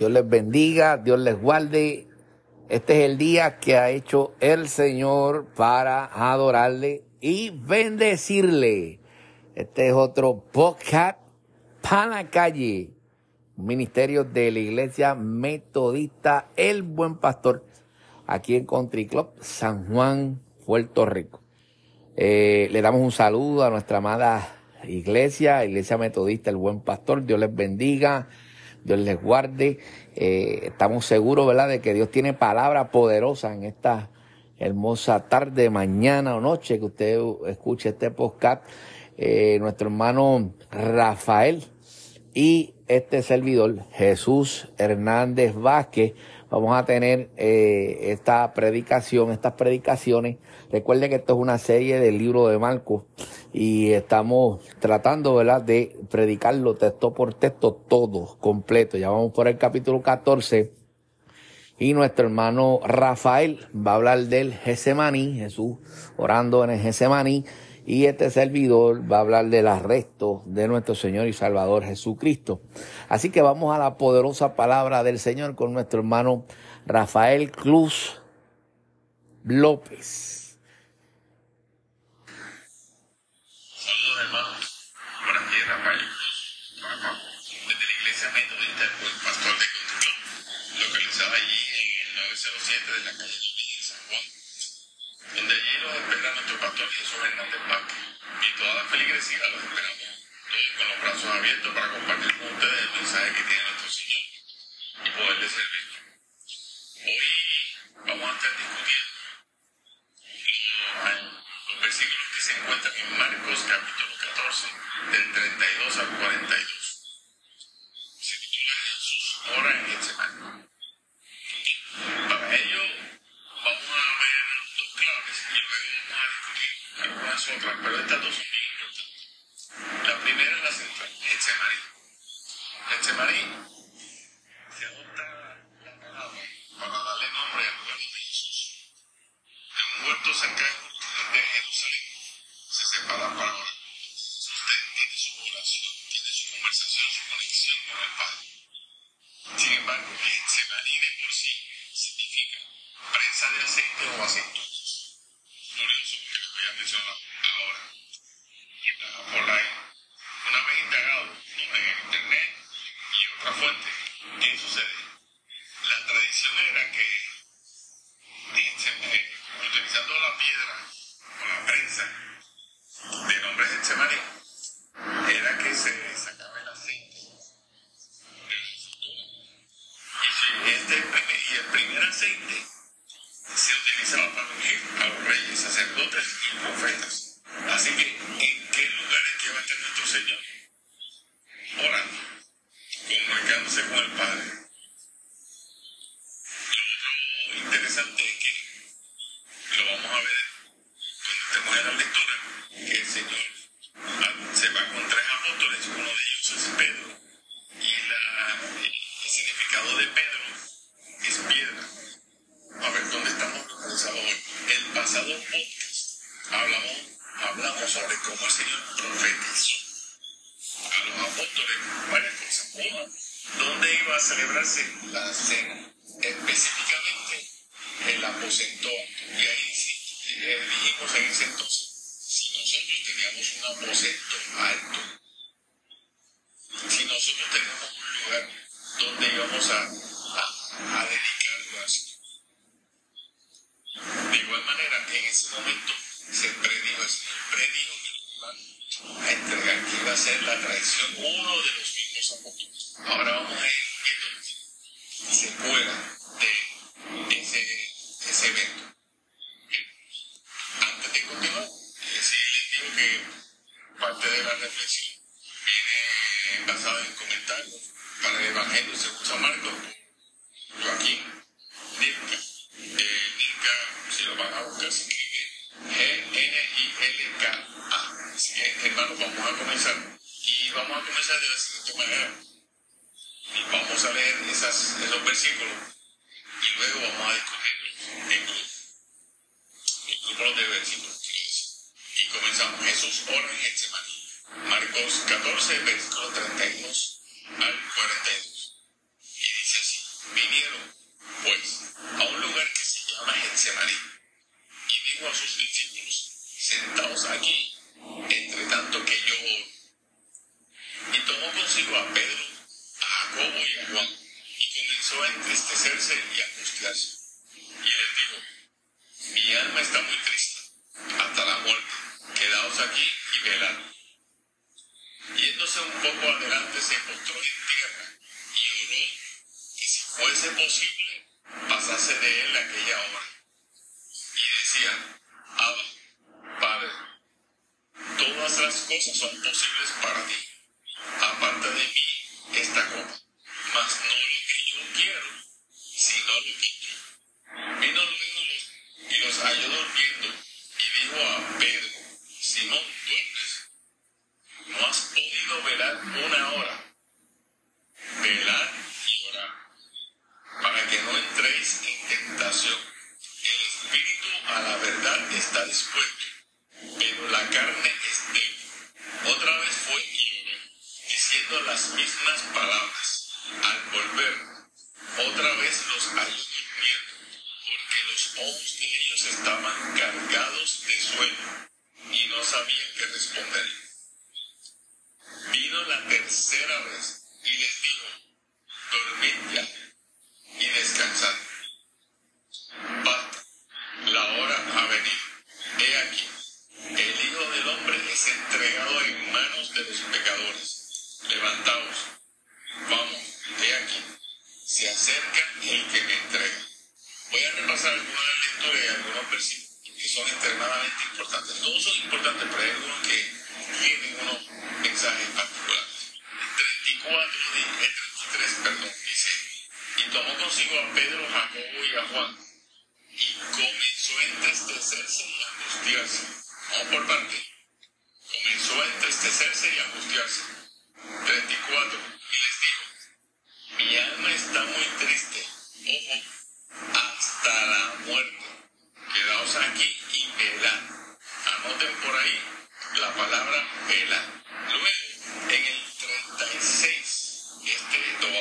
Dios les bendiga, Dios les guarde. Este es el día que ha hecho el Señor para adorarle y bendecirle. Este es otro podcast para la calle. Ministerio de la Iglesia Metodista El Buen Pastor, aquí en Country Club, San Juan, Puerto Rico. Eh, le damos un saludo a nuestra amada iglesia, Iglesia Metodista El Buen Pastor. Dios les bendiga, Dios les guarde. Eh, estamos seguros, ¿verdad?, de que Dios tiene palabra poderosa en esta hermosa tarde, mañana o noche que usted escuche este podcast. Eh, nuestro hermano Rafael y este servidor, Jesús Hernández Vázquez, vamos a tener eh, esta predicación, estas predicaciones. Recuerde que esto es una serie del libro de Marcos y estamos tratando, ¿verdad?, de predicarlo texto por texto todo, completo. Ya vamos por el capítulo 14 y nuestro hermano Rafael va a hablar del Gesemaní, Jesús orando en el Gesemaní y este servidor va a hablar del arresto de nuestro Señor y Salvador Jesucristo. Así que vamos a la poderosa palabra del Señor con nuestro hermano Rafael Cruz López. Saludos hermanos, por aquí Rafael desde la iglesia metodista el buen pastor de Control, localizada allí en el 907 de la calle Lupín en San Juan, donde allí los espera nuestro pastor Hernández Vázquez y toda la feligresía los esperamos todos con los brazos abiertos para compartir con ustedes el mensaje que tiene nuestro Señor y poderle servir. Hoy vamos a estar discutiendo los, los versículos que se encuentran en Marcos capítulo 14, del 32 al 42. Se titula Jesús ora en Getsemaní. Para ello vamos a ver dos claves y luego vamos a discutir algunas otras, pero estas dos son bien importantes. La primera es la central, Getsemaní. Getsemaní se adopta la palabra para darle nombre al lugar de Jesús. En un huerto cercano de Jerusalén se separa para orar. Usted tiene su oración, tiene su conversación, su conexión con el Padre.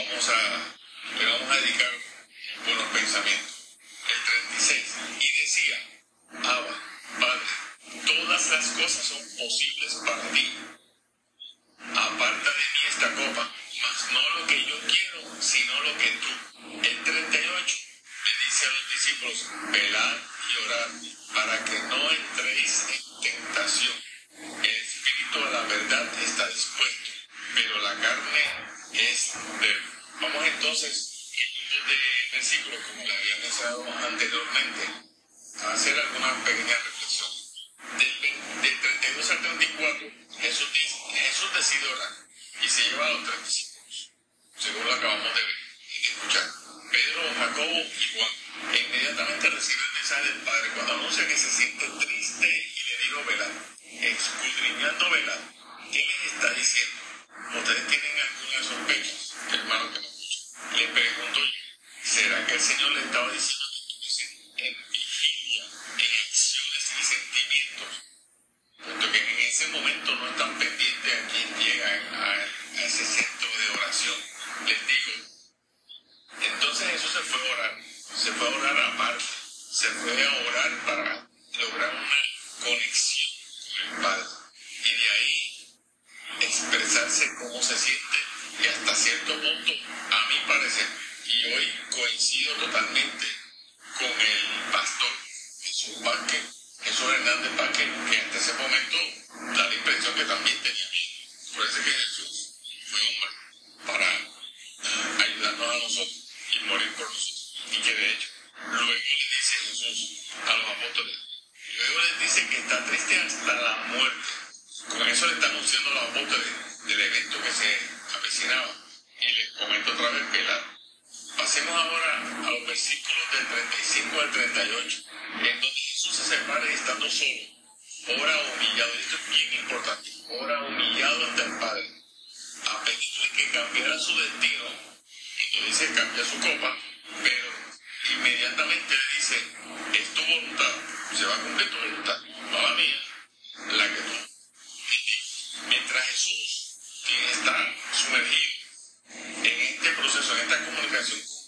Vamos a, le vamos a dedicar buenos pensamientos. El 36, y decía, Abba, Padre, todas las cosas son posibles para ti. Aparta de mí esta copa, mas no lo que yo quiero, sino lo que tú. El 38 le dice a los discípulos, velad y orad, para que no entréis en tentación. El espíritu a la verdad está dispuesto, pero la carne es débil. Vamos entonces, en de versículos, como le había mencionado anteriormente, a hacer alguna pequeña reflexión. Del, del 32 al 34, Jesús, dice, Jesús decide orar y se lleva a los tres discípulos, según lo acabamos de ver y de escuchar. Pedro, Jacobo y Juan. Inmediatamente recibe el mensaje del Padre cuando anuncia que se siente triste y le digo velar, escudriñando velar. ¿Qué les está diciendo? ¿Ustedes tienen algunas sospechas, hermano? Le pregunto yo, ¿será que el Señor le estaba diciendo que estuviesen en vigilia, en acciones y sentimientos? Puesto que en ese momento no están pendientes a quien llega a, a ese centro de oración. Les digo, entonces Jesús se fue a orar, se fue a orar aparte, se fue a orar para lograr una conexión con el Padre. Y de ahí expresarse cómo se siente y hasta cierto punto, a mi parecer, y hoy coincido totalmente con el pastor Jesús Vázquez, Jesús Hernández Vázquez, que hasta ese momento da la impresión que también tenía miedo. Por eso es que Jesús fue hombre para ah, ayudarnos a nosotros y morir por nosotros. Y que de hecho, luego le dice Jesús a los apóstoles, luego les dice que está triste hasta la muerte. Con eso le está anunciando a los apóstoles del evento que se avecinaba. Y les comento otra vez velar. Pasemos ahora a los versículos del 35 al 38, en donde Jesús se separa estando solo, ora humillado. Esto es bien importante. Ora humillado ante el Padre, a pedirle que cambiara su destino. Cuando dice cambia su copa, pero inmediatamente le dice, es tu voluntad, se va a cumplir tu voluntad, la mía, la que tú. Mientras Jesús, quien está sumergido en este proceso, en esta comunicación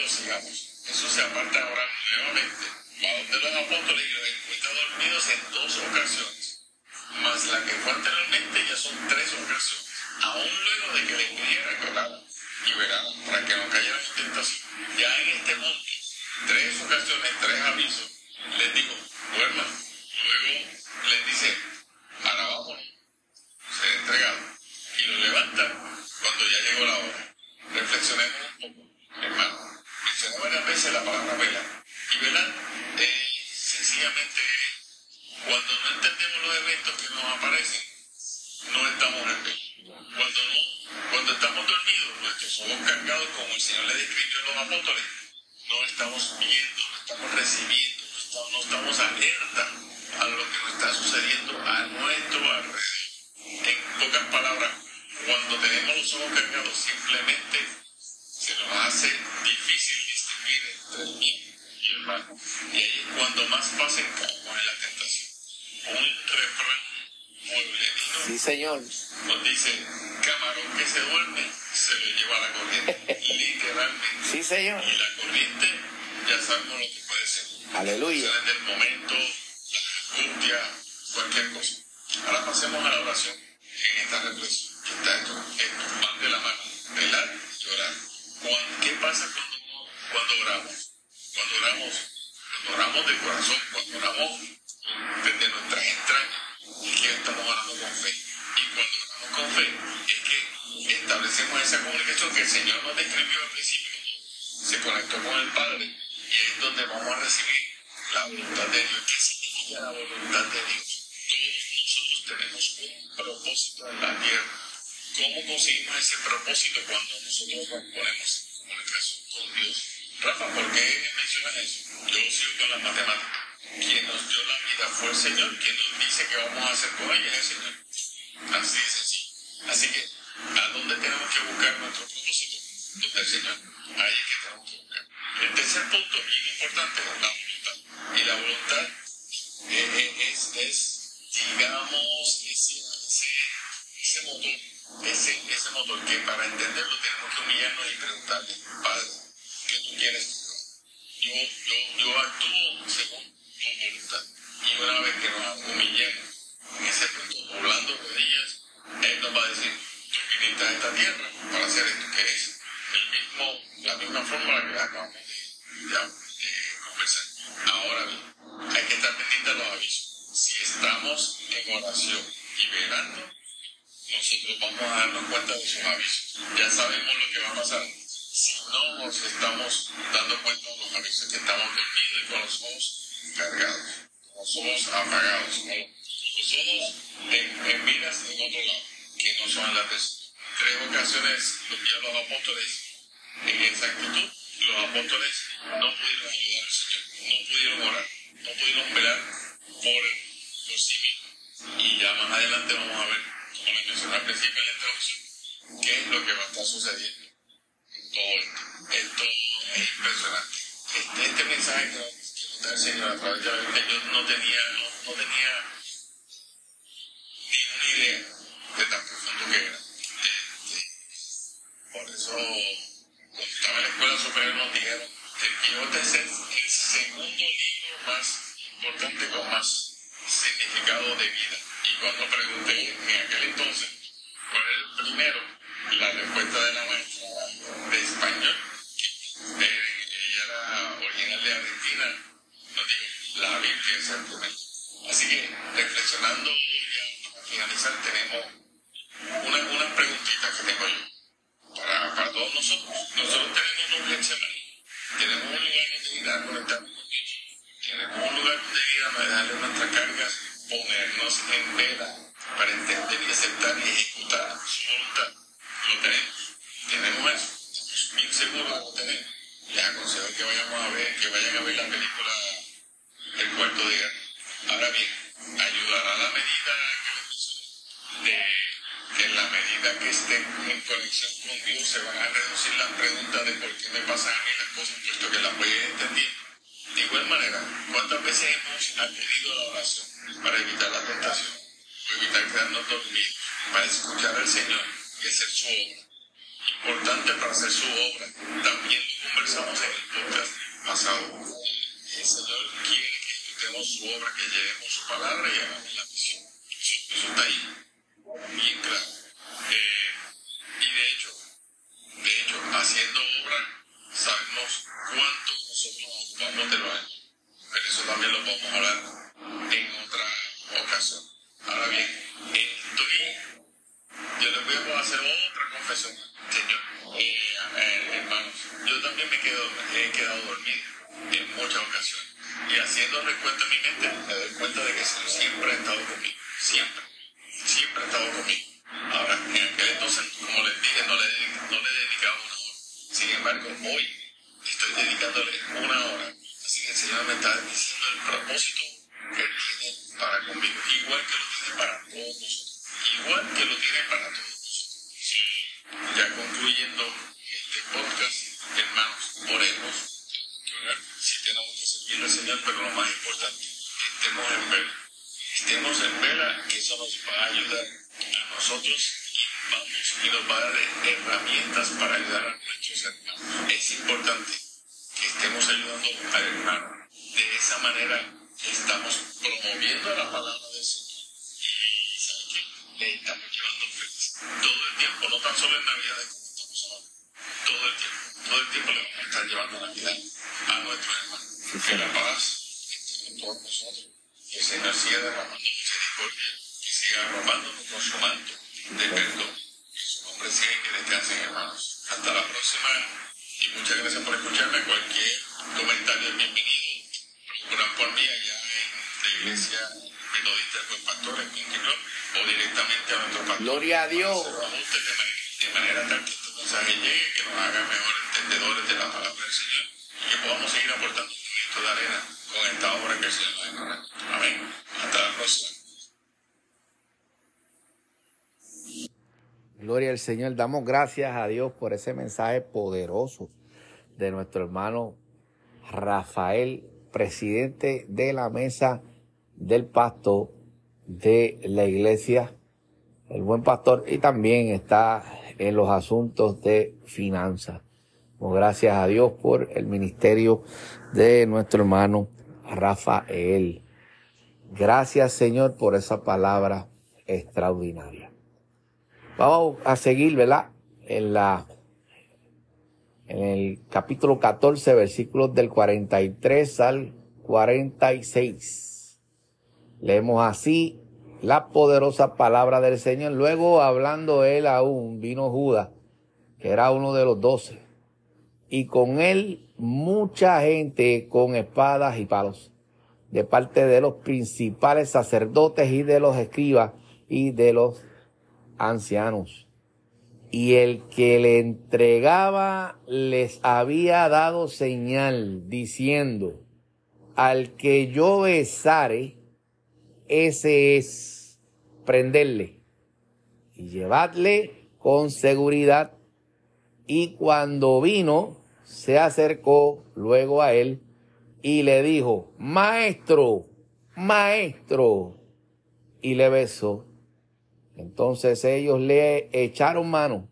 al 42, sigamos. Jesús se aparta ahora nuevamente. Va donde los apóstoles y los encuentra dormidos en dos ocasiones. Más la que fue anteriormente ya son tres ocasiones. Aún luego de que le pidiera que oraran y veraran para que no cayeran en tentación. Ya en este monte, tres ocasiones, tres avisos, les digo, duerman. Luego les dice, ahora vámonos, ser entregado. Y lo levanta cuando ya llegó la hora. Reflexionemos un poco, hermano. Varias veces la palabra vela. Y velar eh, sencillamente es cuando no entendemos los eventos que nos aparecen, no estamos en vela. Cuando no, cuando estamos dormidos, nuestros ojos cargados, como el Señor le describió a los apóstoles, no estamos viendo, no estamos recibiendo, no estamos, no estamos alerta a lo que nos está sucediendo a nuestro alrededor. En pocas palabras, cuando tenemos los ojos cargados, simplemente se nos hace difícil distinguir entre el bien y el mal. Y ahí es cuando más fácil en la tentación. Un refrán pueblerino Sí, señor. nos dice, camarón que se duerme, se lo lleva la corriente, literalmente. Sí, señor. Y la corriente, ya sabemos lo que puede ser. Aleluya. Sale del momento, la angustia, cualquier cosa. Ahora pasemos a la oración en esta reflexión. Está esto, esto, van de la mano, velar y orar. ¿Qué pasa uno- cuando oramos? Cuando oramos, cuando oramos de corazón, cuando oramos desde nuestras entrañas, es que estamos orando con fe. Y cuando oramos con fe, es que establecemos esa comunicación que el Señor nos describió al principio, se conectó con el Padre, y es donde vamos a recibir la voluntad de Dios. ¿Qué significa la voluntad de Dios? Todos nosotros tenemos un propósito en la tierra. ¿Cómo conseguimos ese propósito cuando nosotros nos ponemos en comunicación con Dios? Rafa, ¿por qué mencionas eso? Yo sigo con las matemáticas. Quien nos dio la vida fue el Señor, quien nos dice que vamos a hacer con ella es el Señor. Así de sencillo. Así que, ¿a dónde tenemos que buscar nuestro propósito? Donde el Señor. Ahí es que tenemos que buscar. El tercer punto, bien importante, es la voluntad. Y la voluntad eh, eh, es, es, digamos, ese, ese, ese motor, ese, ese motor que para entenderlo tenemos que humillarnos y preguntarle, Padre, ¿qué quieres yo? Yo, yo, actúo según tu voluntad. Y una vez que nos humillemos en ese punto, doblando rodillas, Él nos va a decir, tú viniste a esta tierra para hacer esto, que es el mismo, la misma fórmula que acabamos de, conversar. Ahora bien, hay que estar pendientes de los avisos. Si estamos en oración y velando, nosotros vamos a darnos cuenta de esos avisos. Ya sabemos lo que va a pasar. Si no nos estamos dando cuenta de los avisos, que estamos con los ojos cargados, con los ojos apagados, con los ojos en, en miras en otro lado, que no son las de tres ocasiones los los apóstoles en esa actitud, los apóstoles no pudieron ayudar al Señor, no pudieron orar, no pudieron velar por, por sí mismos. Y ya más adelante vamos a ver, como les mencioné al principio en la introducción, qué es lo que va a estar sucediendo. en todo esto. Es impresionante. Este, este mensaje que nos da el Señor a través yo no tenía, no, no tenía ni una idea de tan profundo que era. Este, por eso, cuando estaba en la escuela superior nos dijeron, el Quijote es el, el segundo libro más importante con más significado de vida. Y cuando pregunté en aquel entonces cuál era el primero, la respuesta de la maestra eh, ella era original de Argentina, dijo, la el primero. Así que, reflexionando ya para finalizar, tenemos una, unas preguntitas que tengo yo para, para todos nosotros. Nosotros tenemos un Getsemaní, tenemos un lugar donde ir a conectarnos con Dios, tenemos un lugar donde ir a darle nuestras cargas, ponernos en vela para entender y aceptar y ejecutar su voluntad. Lo tenemos, tenemos eso, bien que lo tenemos. Les aconsejo que vayamos a ver, que vayan a ver la película El cuarto guerra. Ahora bien, ayudará a la medida que les mencioné, de en la medida que estén en conexión con Dios se van a reducir las preguntas de por qué me pasan a mí las cosas, puesto que las voy a ir entendiendo. De igual manera, ¿cuántas veces hemos acudido a la oración para evitar la tentación, o evitar quedarnos dormidos, para escuchar al Señor y hacer su obra? Importante para hacer su obra, también lo conversamos en el podcast pasado. El Señor quiere que ejecutemos su obra, que llevemos su palabra y hagamos la misión. Eso, eso está ahí, Señor. Damos gracias a Dios por ese mensaje poderoso de nuestro hermano Rafael, presidente de la mesa del pasto de la iglesia, el buen pastor, y también está en los asuntos de finanzas. Gracias a Dios por el ministerio de nuestro hermano Rafael. Gracias Señor por esa palabra extraordinaria. Vamos a seguir, ¿verdad? En la en el capítulo 14, versículos del 43 al 46. Leemos así la poderosa palabra del Señor. Luego, hablando él aún, vino Judas, que era uno de los doce, y con él mucha gente con espadas y palos, de parte de los principales sacerdotes y de los escribas y de los ancianos. Y el que le entregaba les había dado señal diciendo, al que yo besare, ese es prenderle y llevadle con seguridad. Y cuando vino, se acercó luego a él y le dijo, maestro, maestro, y le besó. Entonces ellos le echaron mano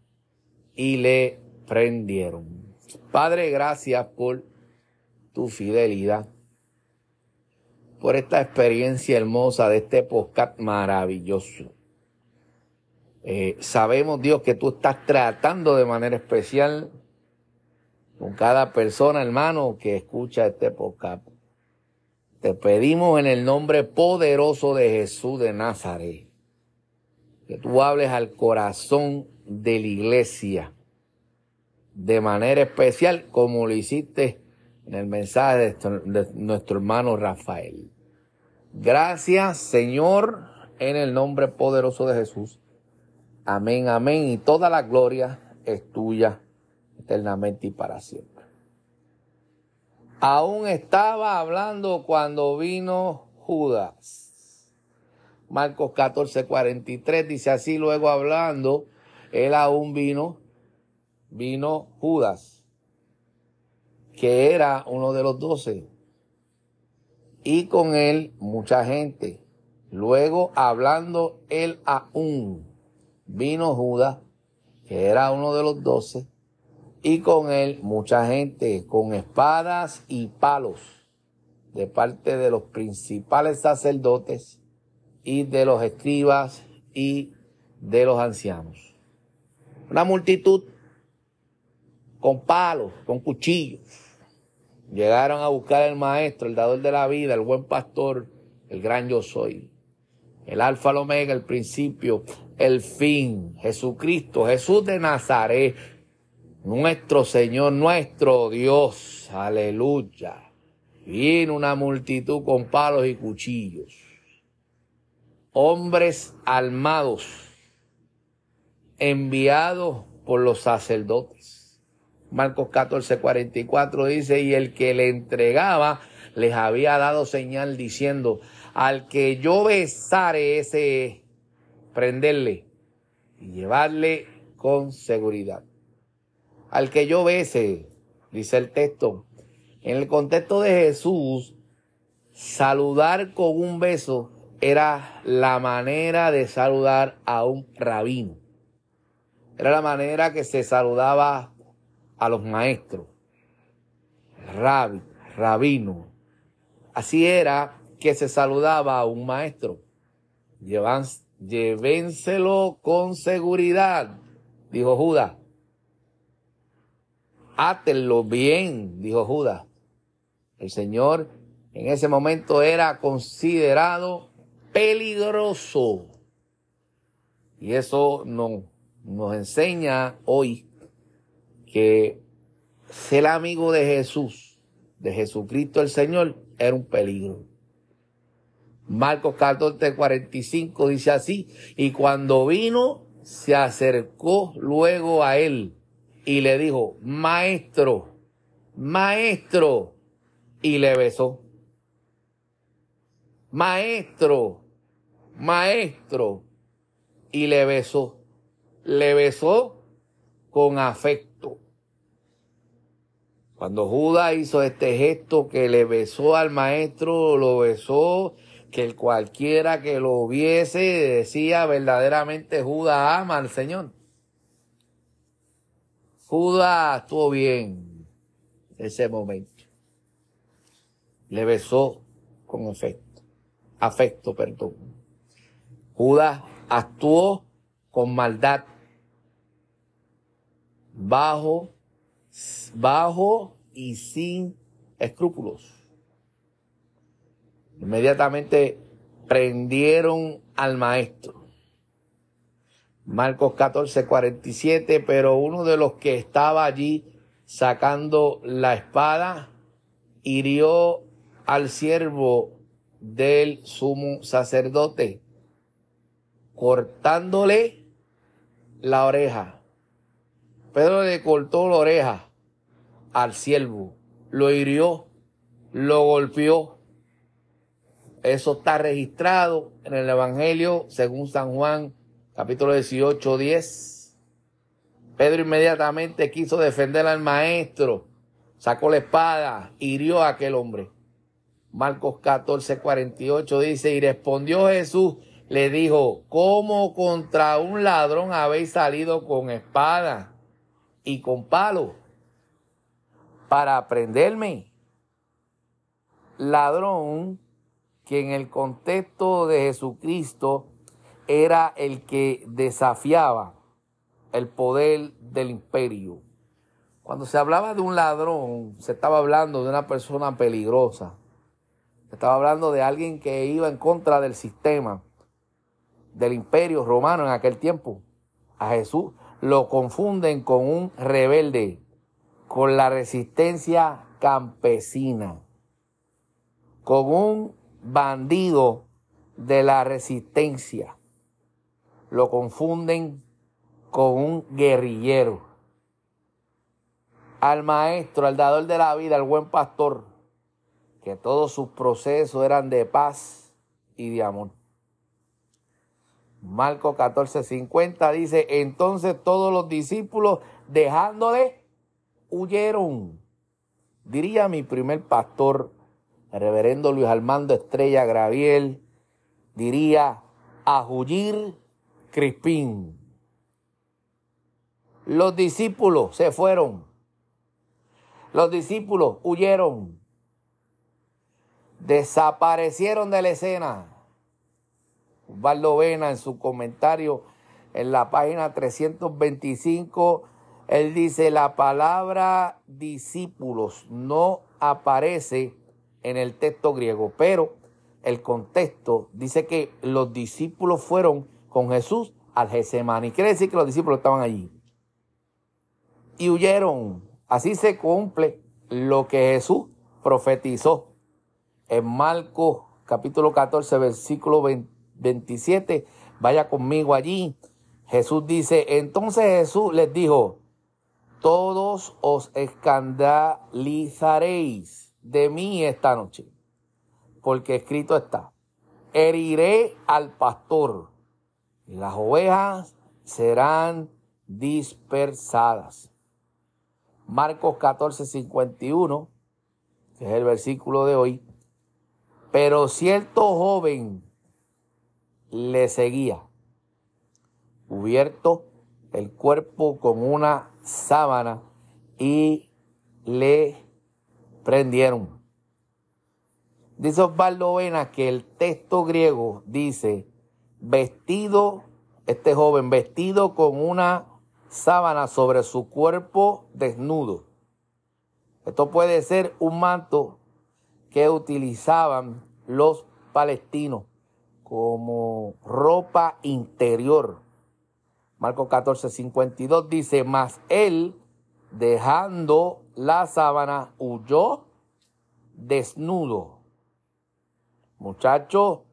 y le prendieron. Padre, gracias por tu fidelidad por esta experiencia hermosa de este podcast maravilloso. Eh, sabemos, Dios, que tú estás tratando de manera especial con cada persona, hermano, que escucha este podcast. Te pedimos en el nombre poderoso de Jesús de Nazaret que tú hables al corazón de la iglesia de manera especial como lo hiciste en el mensaje de, nuestro hermano Rafael. Gracias, Señor, en el nombre poderoso de Jesús. Amén, amén. Y toda la gloria es tuya eternamente y para siempre. Aún estaba hablando cuando vino Judas. Marcos 14, 43 dice así, luego hablando, él aún vino, vino Judas que era uno de los doce. Y con él mucha gente. Luego, hablando él aún, vino Judas, que era uno de los doce, y con él mucha gente con espadas y palos de parte de los principales sacerdotes y de los escribas y de los ancianos. Una multitud con palos, con cuchillos Llegaron a buscar al maestro, el dador de la vida, el buen pastor, el gran yo soy. El alfa, el omega, el principio, el fin. Jesucristo, Jesús de Nazaret, nuestro Señor, nuestro Dios. Aleluya. Viene una multitud con palos y cuchillos. Hombres armados, enviados por los sacerdotes Marcos 14, 44 dice, y el que le entregaba les había dado señal diciendo, al que yo besare ese, prenderle y llevarle con seguridad. Al que yo bese, dice el texto, en el contexto de Jesús, saludar con un beso era la manera de saludar a un rabino. Era la manera que se saludaba a los maestros, rabi, rabino. Así era que se saludaba a un maestro. Llevan, llévenselo con seguridad, dijo Judas. Átenlo bien, dijo Judas. El Señor en ese momento era considerado peligroso. Y eso no, nos enseña hoy que ser amigo de Jesús, de Jesucristo el Señor, era un peligro. Marcos 14, 45 dice así, y cuando vino, se acercó luego a él y le dijo, maestro, maestro, y le besó. Maestro, maestro, y le besó. Le besó con afecto cuando Judas hizo este gesto que le besó al maestro, lo besó, que cualquiera que lo viese decía verdaderamente Judas ama al Señor. Judas estuvo bien ese momento. Le besó con afecto, afecto, perdón. Judas actuó con maldad bajo bajo y sin escrúpulos. Inmediatamente prendieron al maestro. Marcos 14, 47, pero uno de los que estaba allí sacando la espada hirió al siervo del sumo sacerdote, cortándole la oreja. Pedro le cortó la oreja al siervo, lo hirió, lo golpeó eso está registrado en el Evangelio según San Juan, capítulo 18, 10. Pedro inmediatamente quiso defender al maestro, sacó la espada, hirió a aquel hombre. Marcos 14, 48 dice, y respondió Jesús, le dijo, ¿cómo contra un ladrón habéis salido con espada y con palo para prenderme? Ladrón que en el contexto de Jesucristo era el que desafiaba el poder del imperio. Cuando se hablaba de un ladrón, se estaba hablando de una persona peligrosa. Estaba hablando de alguien que iba en contra del sistema del imperio romano en aquel tiempo. A Jesús lo confunden con un rebelde, con la resistencia campesina, con un bandido de la resistencia. Lo confunden con un guerrillero. Al maestro, al dador de la vida, al buen pastor, que todos sus procesos eran de paz y de amor. Marco 14:50 dice, entonces todos los discípulos dejándole huyeron. Diría mi primer pastor reverendo Luis Armando Estrella Graviel diría a Jullir Crispín. Los discípulos se fueron. Los discípulos huyeron. Desaparecieron de la escena. Osvaldo Vena en su comentario en la página 325, él dice, la palabra discípulos no aparece en el texto griego, pero el contexto dice que los discípulos fueron con Jesús al Getsemani. Quiere decir que los discípulos estaban allí. Y huyeron. Así se cumple lo que Jesús profetizó en Marcos capítulo 14, versículo 27. Vaya conmigo allí. Jesús dice, entonces Jesús les dijo, todos os escandalizaréis de mí esta noche, porque escrito está, heriré al pastor y las ovejas serán dispersadas. Marcos 14, 51, que es el versículo de hoy, pero cierto joven le seguía, cubierto el cuerpo con una sábana y le prendieron. Dice Osvaldo Vena que el texto griego dice vestido, este joven vestido con una sábana sobre su cuerpo desnudo. Esto puede ser un manto que utilizaban los palestinos como ropa interior. Marcos 14, 52 dice, mas él dejando la sábana, huyó desnudo. Muchacho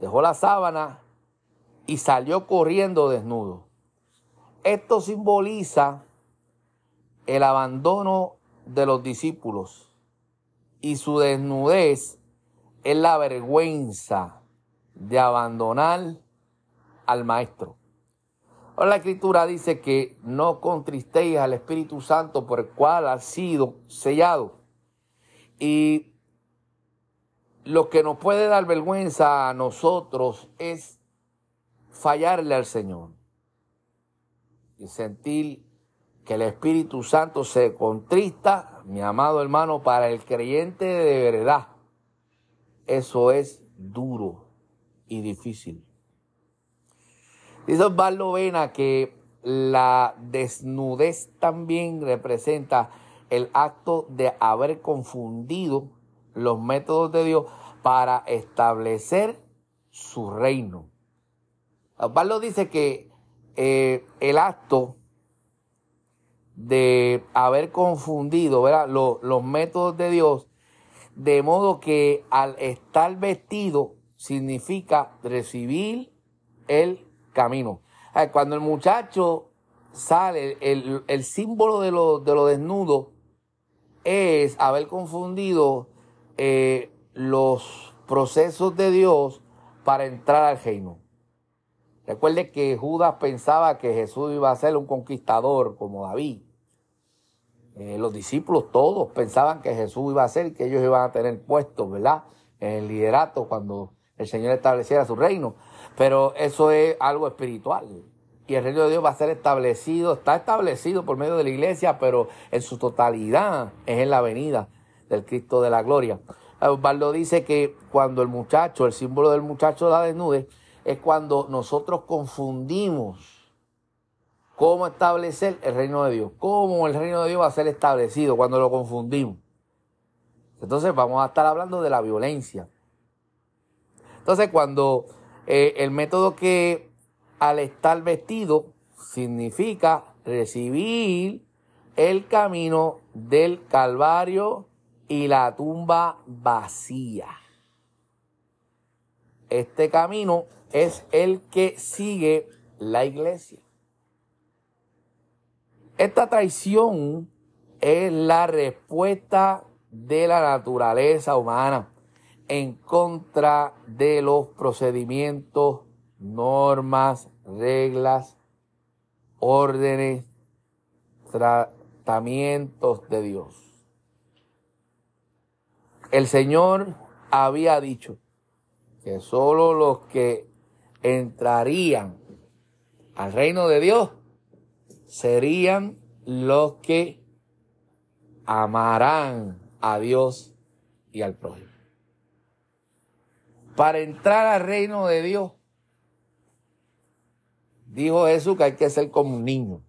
dejó la sábana y salió corriendo desnudo. Esto simboliza el abandono de los discípulos y su desnudez es la vergüenza de abandonar al maestro. Ahora la escritura dice que no contristéis al Espíritu Santo por el cual ha sido sellado. Y lo que nos puede dar vergüenza a nosotros es fallarle al Señor. Y sentir que el Espíritu Santo se contrista, mi amado hermano, para el creyente de verdad. Eso es duro y difícil. Dice Osvaldo Vena que la desnudez también representa el acto de haber confundido los métodos de Dios para establecer su reino. Pablo dice que eh, el acto de haber confundido los métodos de Dios, de modo que al estar vestido significa recibir el camino. Cuando el muchacho sale, el, símbolo de lo, de lo desnudo es haber confundido eh, los procesos de Dios para entrar al reino. Recuerde que Judas pensaba que Jesús iba a ser un conquistador como David. Eh, los discípulos todos pensaban que Jesús iba a ser, que ellos iban a tener puestos, ¿verdad? En el liderato cuando el Señor estableciera su reino. Pero eso es algo espiritual. Y el reino de Dios va a ser establecido, está establecido por medio de la iglesia, pero en su totalidad es en la venida del Cristo de la gloria. Osvaldo dice que cuando el muchacho, el símbolo del muchacho la desnude, es cuando nosotros confundimos cómo establecer el reino de Dios, cómo el reino de Dios va a ser establecido cuando lo confundimos. Entonces vamos a estar hablando de la violencia. Entonces cuando eh, el método que al estar vestido significa recibir el camino del Calvario y la tumba vacía. Este camino es el que sigue la iglesia. Esta traición es la respuesta de la naturaleza humana en contra de los procedimientos, normas, reglas, órdenes, tratamientos de Dios. El Señor había dicho que solo los que entrarían al reino de Dios serían los que amarán a Dios y al prójimo. Para entrar al reino de Dios, dijo Jesús que hay que ser como un niño.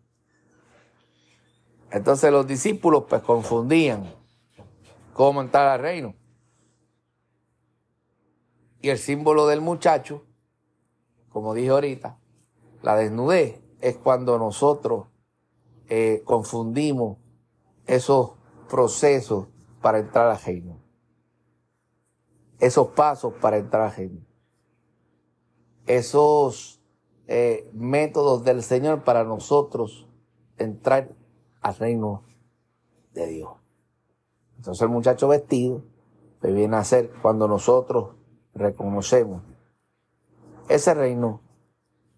Entonces los discípulos pues confundían cómo entrar al reino. Y el símbolo del muchacho como dije ahorita, la desnudez es cuando nosotros eh, confundimos esos procesos para entrar a reino. Esos pasos para entrar a reino. Esos eh, métodos del Señor para nosotros entrar al reino de Dios. Entonces el muchacho vestido le viene a ser cuando nosotros reconocemos ese reino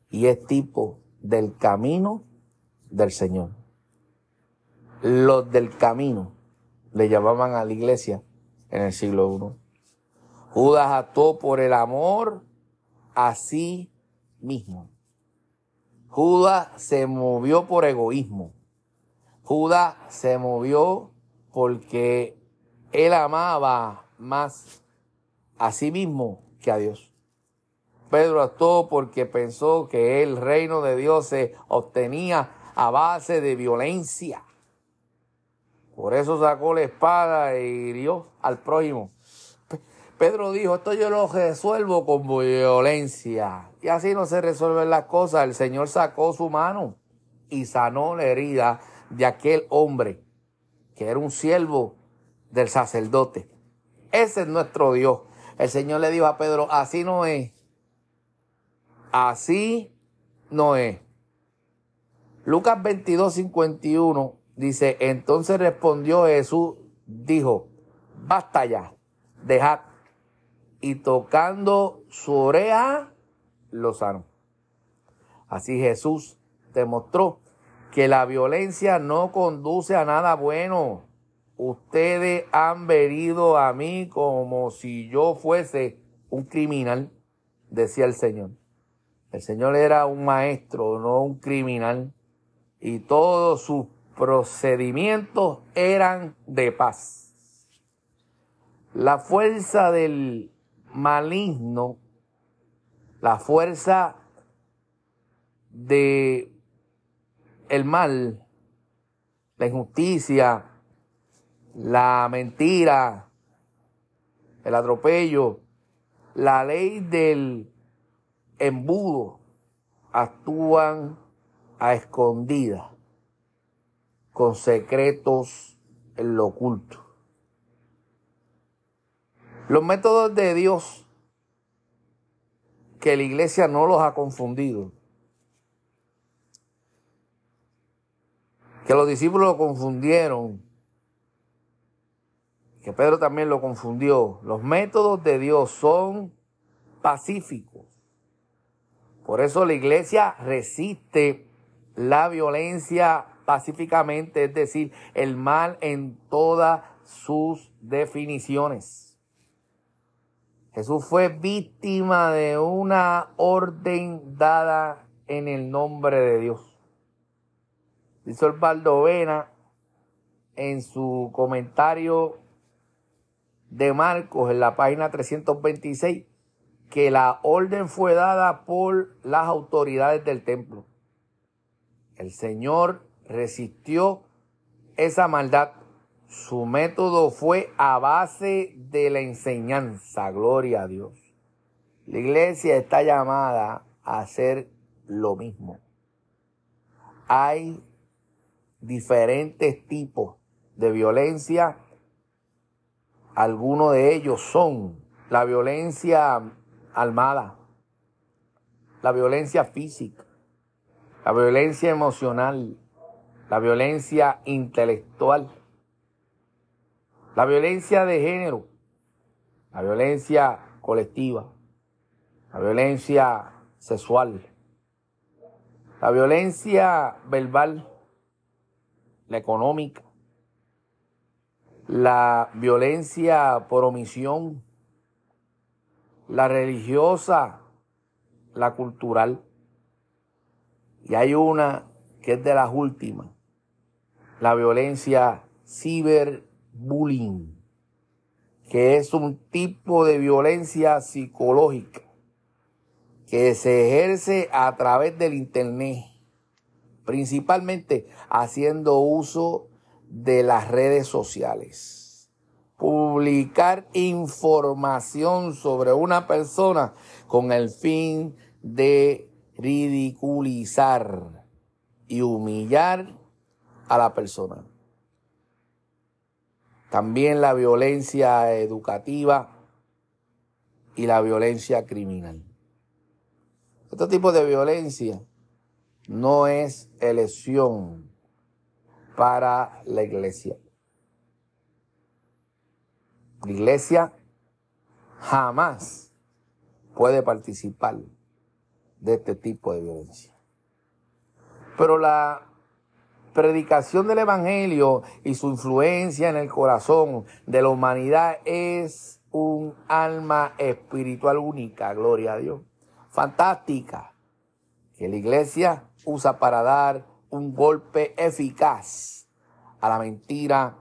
y es tipo del camino del Señor. Los del camino le llamaban a la iglesia en el siglo I. Judas actuó por el amor a sí mismo. Judas se movió por egoísmo. Judas se movió porque él amaba más a sí mismo que a Dios. Pedro actuó porque pensó que el reino de Dios se obtenía a base de violencia. Por eso sacó la espada e hirió al prójimo. Pedro dijo, esto yo lo resuelvo con violencia. Y así no se resuelven las cosas. El Señor sacó su mano y sanó la herida de aquel hombre que era un siervo del sacerdote. Ese es nuestro Dios. El Señor le dijo a Pedro, así no es Así no es. Lucas 22, 51 dice, entonces respondió Jesús, dijo, basta ya, dejad. Y tocando su oreja, lo sanó. Así Jesús demostró que la violencia no conduce a nada bueno. Ustedes han venido a mí como si yo fuese un criminal, decía el Señor. El Señor era un maestro, no un criminal, y todos sus procedimientos eran de paz. La fuerza del maligno, la fuerza de el mal, la injusticia, la mentira, el atropello, la ley del embudo actúan a escondidas, con secretos en lo oculto. Los métodos de Dios, que la iglesia no los ha confundido, que los discípulos lo confundieron, que Pedro también lo confundió. Los métodos de Dios son pacíficos. Por eso la iglesia resiste la violencia pacíficamente, es decir, el mal en todas sus definiciones. Jesús fue víctima de una orden dada en el nombre de Dios. Dice Osvaldo Vena en su comentario de Marcos en la página 326 que la orden fue dada por las autoridades del templo. El Señor resistió esa maldad. Su método fue a base de la enseñanza. Gloria a Dios. La iglesia está llamada a hacer lo mismo. Hay diferentes tipos de violencia. Algunos de ellos son la violencia armada, la violencia física, la violencia emocional, la violencia intelectual, la violencia de género, la violencia colectiva, la violencia sexual, la violencia verbal, la económica, la violencia por omisión, la religiosa, la cultural. Y hay una que es de las últimas, la violencia ciberbullying, que es un tipo de violencia psicológica que se ejerce a través del Internet, principalmente haciendo uso de las redes sociales. Publicar información sobre una persona con el fin de ridiculizar y humillar a la persona. También la violencia educativa y la violencia criminal. Este tipo de violencia no es elección para la iglesia. La iglesia jamás puede participar de este tipo de violencia. Pero la predicación del Evangelio y su influencia en el corazón de la humanidad es un alma espiritual única, gloria a Dios. Fantástica, que la iglesia usa para dar un golpe eficaz a la mentira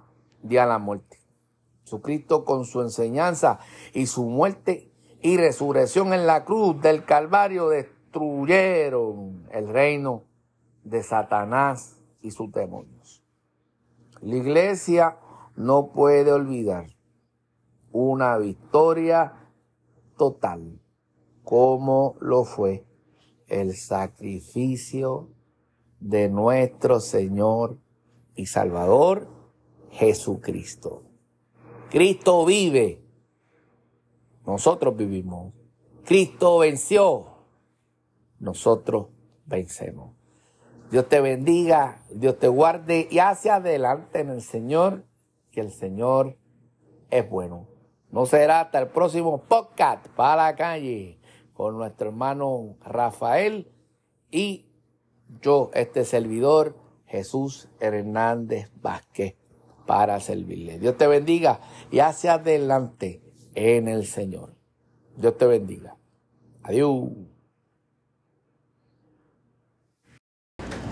y a la muerte. Jesucristo con su enseñanza y su muerte y resurrección en la cruz del Calvario destruyeron el reino de Satanás y sus demonios. La iglesia no puede olvidar una victoria total como lo fue el sacrificio de nuestro Señor y Salvador Jesucristo. Cristo vive. Nosotros vivimos. Cristo venció. Nosotros vencemos. Dios te bendiga, Dios te guarde y hacia adelante en el Señor, que el Señor es bueno. No será hasta el próximo podcast para la calle con nuestro hermano Rafael y yo, este servidor, Jesús Hernández Vázquez para servirle. Dios te bendiga y hacia adelante en el Señor. Dios te bendiga. Adiós.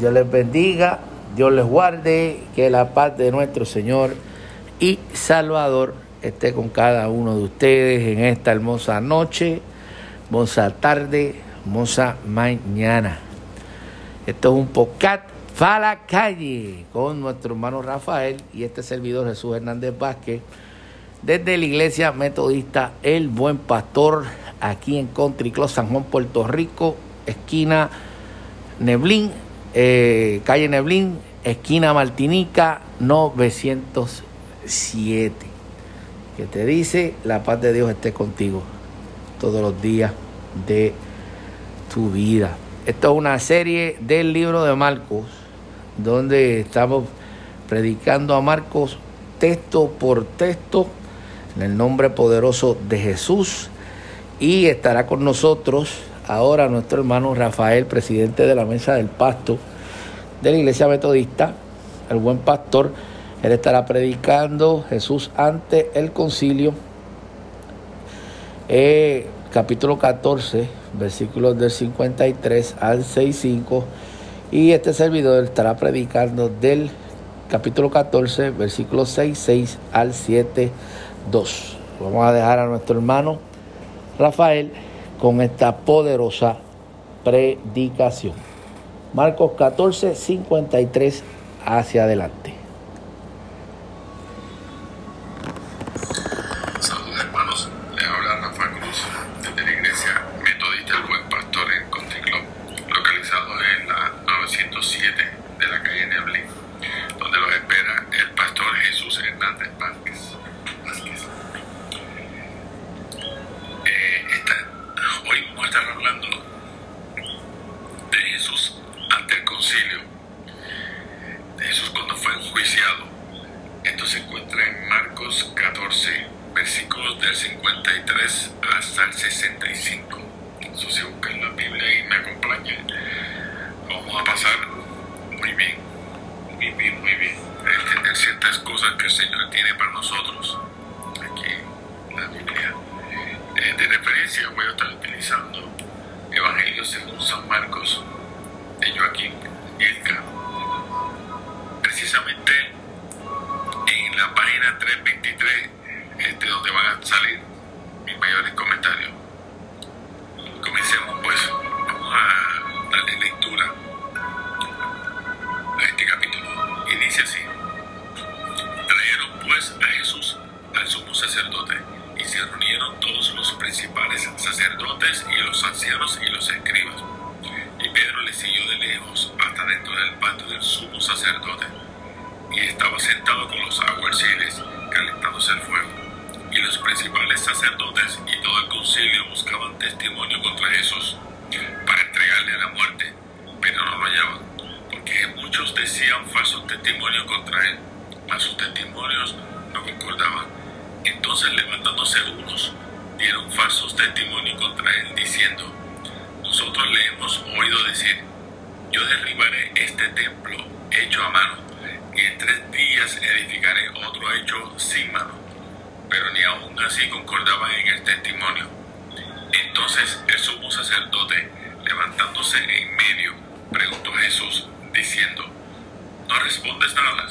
Dios les bendiga, Dios les guarde, que la paz de nuestro Señor y Salvador esté con cada uno de ustedes en esta hermosa noche, hermosa tarde, hermosa mañana. Esto es un podcast va a la calle con nuestro hermano Rafael y este servidor Jesús Hernández Vázquez desde la iglesia metodista El Buen Pastor aquí en Country Club San Juan, Puerto Rico, esquina Neblín, eh, calle Neblín, esquina Martinica 907. Que te dice, la paz de Dios esté contigo todos los días de tu vida. Esto es una serie del libro de Marcos, donde estamos predicando a Marcos texto por texto en el nombre poderoso de Jesús. Y estará con nosotros ahora nuestro hermano Rafael, presidente de la Mesa del Pasto de la Iglesia Metodista, el buen pastor. Él estará predicando Jesús ante el concilio. Eh, capítulo 14, versículos del 53 al 65. Y este servidor estará predicando del capítulo 14, versículos 66 al 7, 2. Vamos a dejar a nuestro hermano Rafael con esta poderosa predicación. Marcos 14, 53 hacia adelante. precisamente en la página 323, este, donde van a salir mis mayores comentarios. Comencemos pues, vamos a darle lectura a este capítulo. Y dice así, trajeron pues a Jesús al sumo sacerdote y se reunieron todos los principales sacerdotes y los ancianos y los escribas. Y Pedro le siguió de lejos hasta dentro del patio del sumo sacerdote y estaba sentado con los alguaciles calentándose el fuego. Y los principales sacerdotes y todo el concilio buscaban testimonio contra Jesús para entregarle a la muerte, pero no lo hallaban, porque muchos decían falsos testimonios contra él, mas sus testimonios no concordaban. Entonces levantándose unos, dieron falsos testimonios contra él, diciendo, nosotros le hemos oído decir, yo derribaré este templo hecho a mano y en tres días edificaré otro hecho sin mano. Pero ni aún así concordaban en el testimonio. Entonces el sumo sacerdote, levantándose en medio, preguntó a Jesús, diciendo, ¿no respondes nada?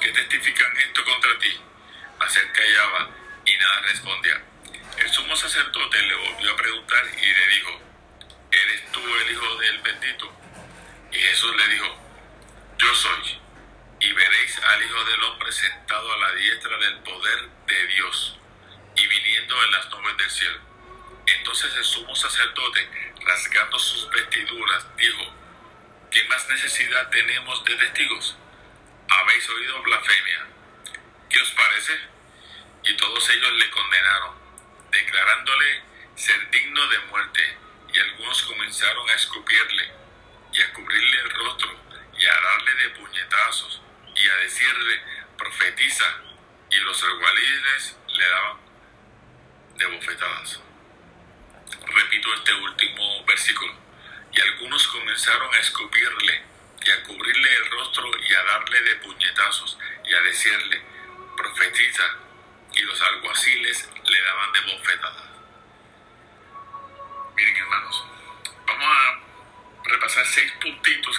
¿Qué testifican esto contra ti? Mas callaba y nada respondía. El sumo sacerdote le volvió a preguntar y le dijo, ¿eres tú el Hijo del bendito? Y Jesús le dijo, yo soy y veréis al Hijo del Hombre sentado a la diestra del poder de Dios y viniendo en las nubes del cielo. Entonces el sumo sacerdote, rasgando sus vestiduras, dijo, ¿qué más necesidad tenemos de testigos? Habéis oído blasfemia. ¿Qué os parece? Y todos ellos le condenaron, declarándole ser digno de muerte, y algunos comenzaron a escupirle y a cubrirle el rostro y a darle de puñetazos y a decirle, profetiza, y los alguaciles le daban de bofetadas. Repito este último versículo. Y algunos comenzaron a escupirle y a cubrirle el rostro y a darle de puñetazos y a decirle, profetiza, y los alguaciles le daban de bofetadas. Miren hermanos, vamos a repasar seis puntitos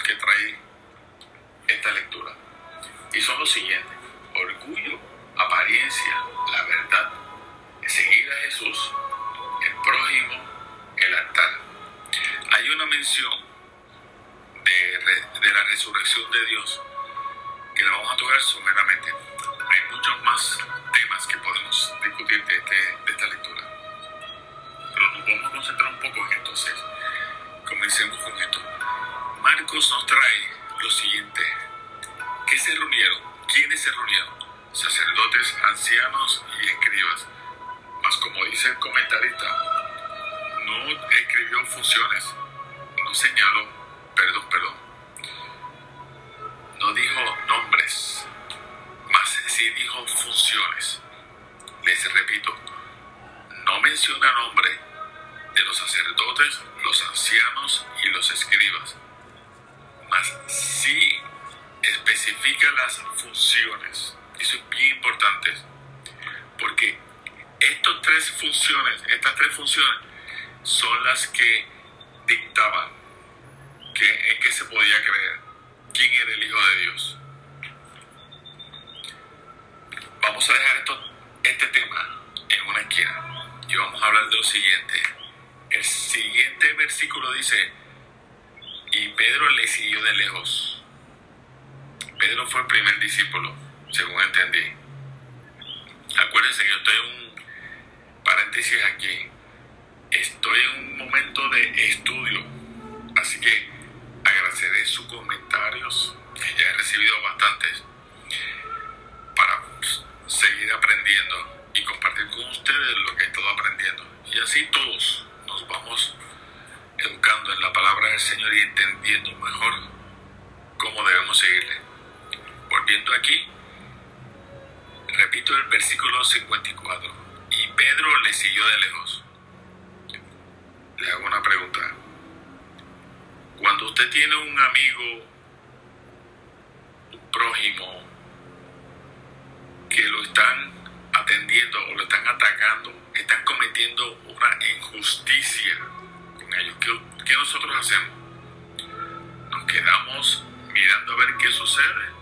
a ver qué sucede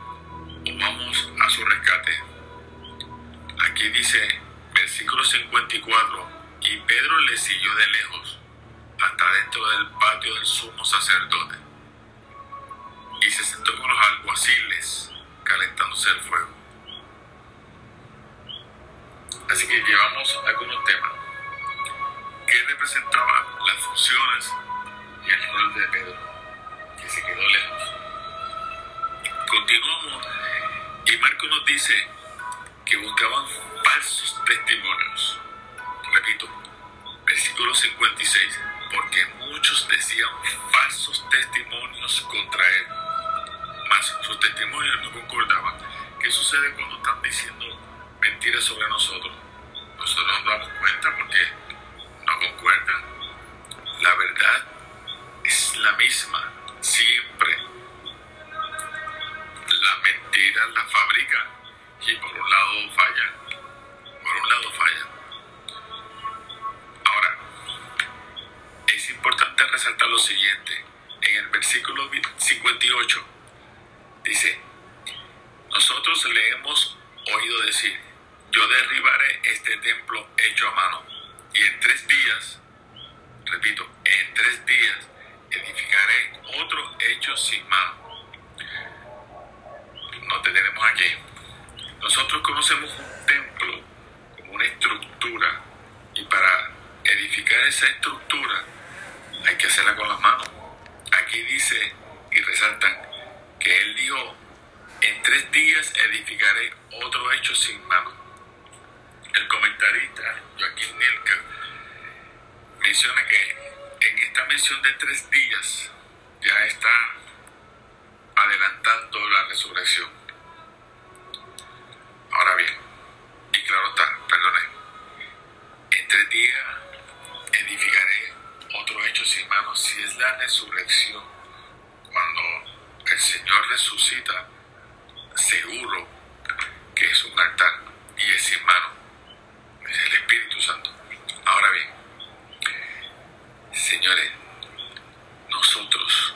vamos a su rescate? Aquí dice, versículo 54, y Pedro le siguió de lejos hasta dentro del patio del sumo sacerdote y se sentó con los alguaciles calentándose el fuego. Así que llevamos algunos temas. ¿Qué representaban las funciones y el rol de Pedro? Que se quedó lejos. Continuamos y Marco nos dice que buscaban falsos testimonios. Repito, versículo 56, porque muchos decían falsos testimonios contra él, mas sus testimonios no concordaban. ¿Qué sucede cuando están diciendo mentiras sobre nosotros? Nosotros nos damos cuenta porque no concuerdan. La verdad es la misma, siempre. La mentira la fabrican y por un lado fallan. Por un lado fallan. Ahora, es importante resaltar lo siguiente. En el versículo 58 dice, nosotros le hemos oído decir, yo derribaré este templo hecho a mano y en tres días, repito, en tres días edificaré otro hecho sin mano. Nos detenemos aquí. Nosotros conocemos un templo como una estructura y para edificar esa estructura hay que hacerla con las manos. Aquí dice y resaltan que él dijo, en tres días edificaré otro hecho sin mano. El comentarista Joaquín Nelka menciona que en esta mención de tres días ya está adelantando la resurrección. Ahora bien, y claro está, perdone, en tres días edificaré otro hecho sin manos. Si es la resurrección, cuando el Señor resucita, seguro que es un altar y es sin mano. Es el Espíritu Santo. Ahora bien, señores, nosotros,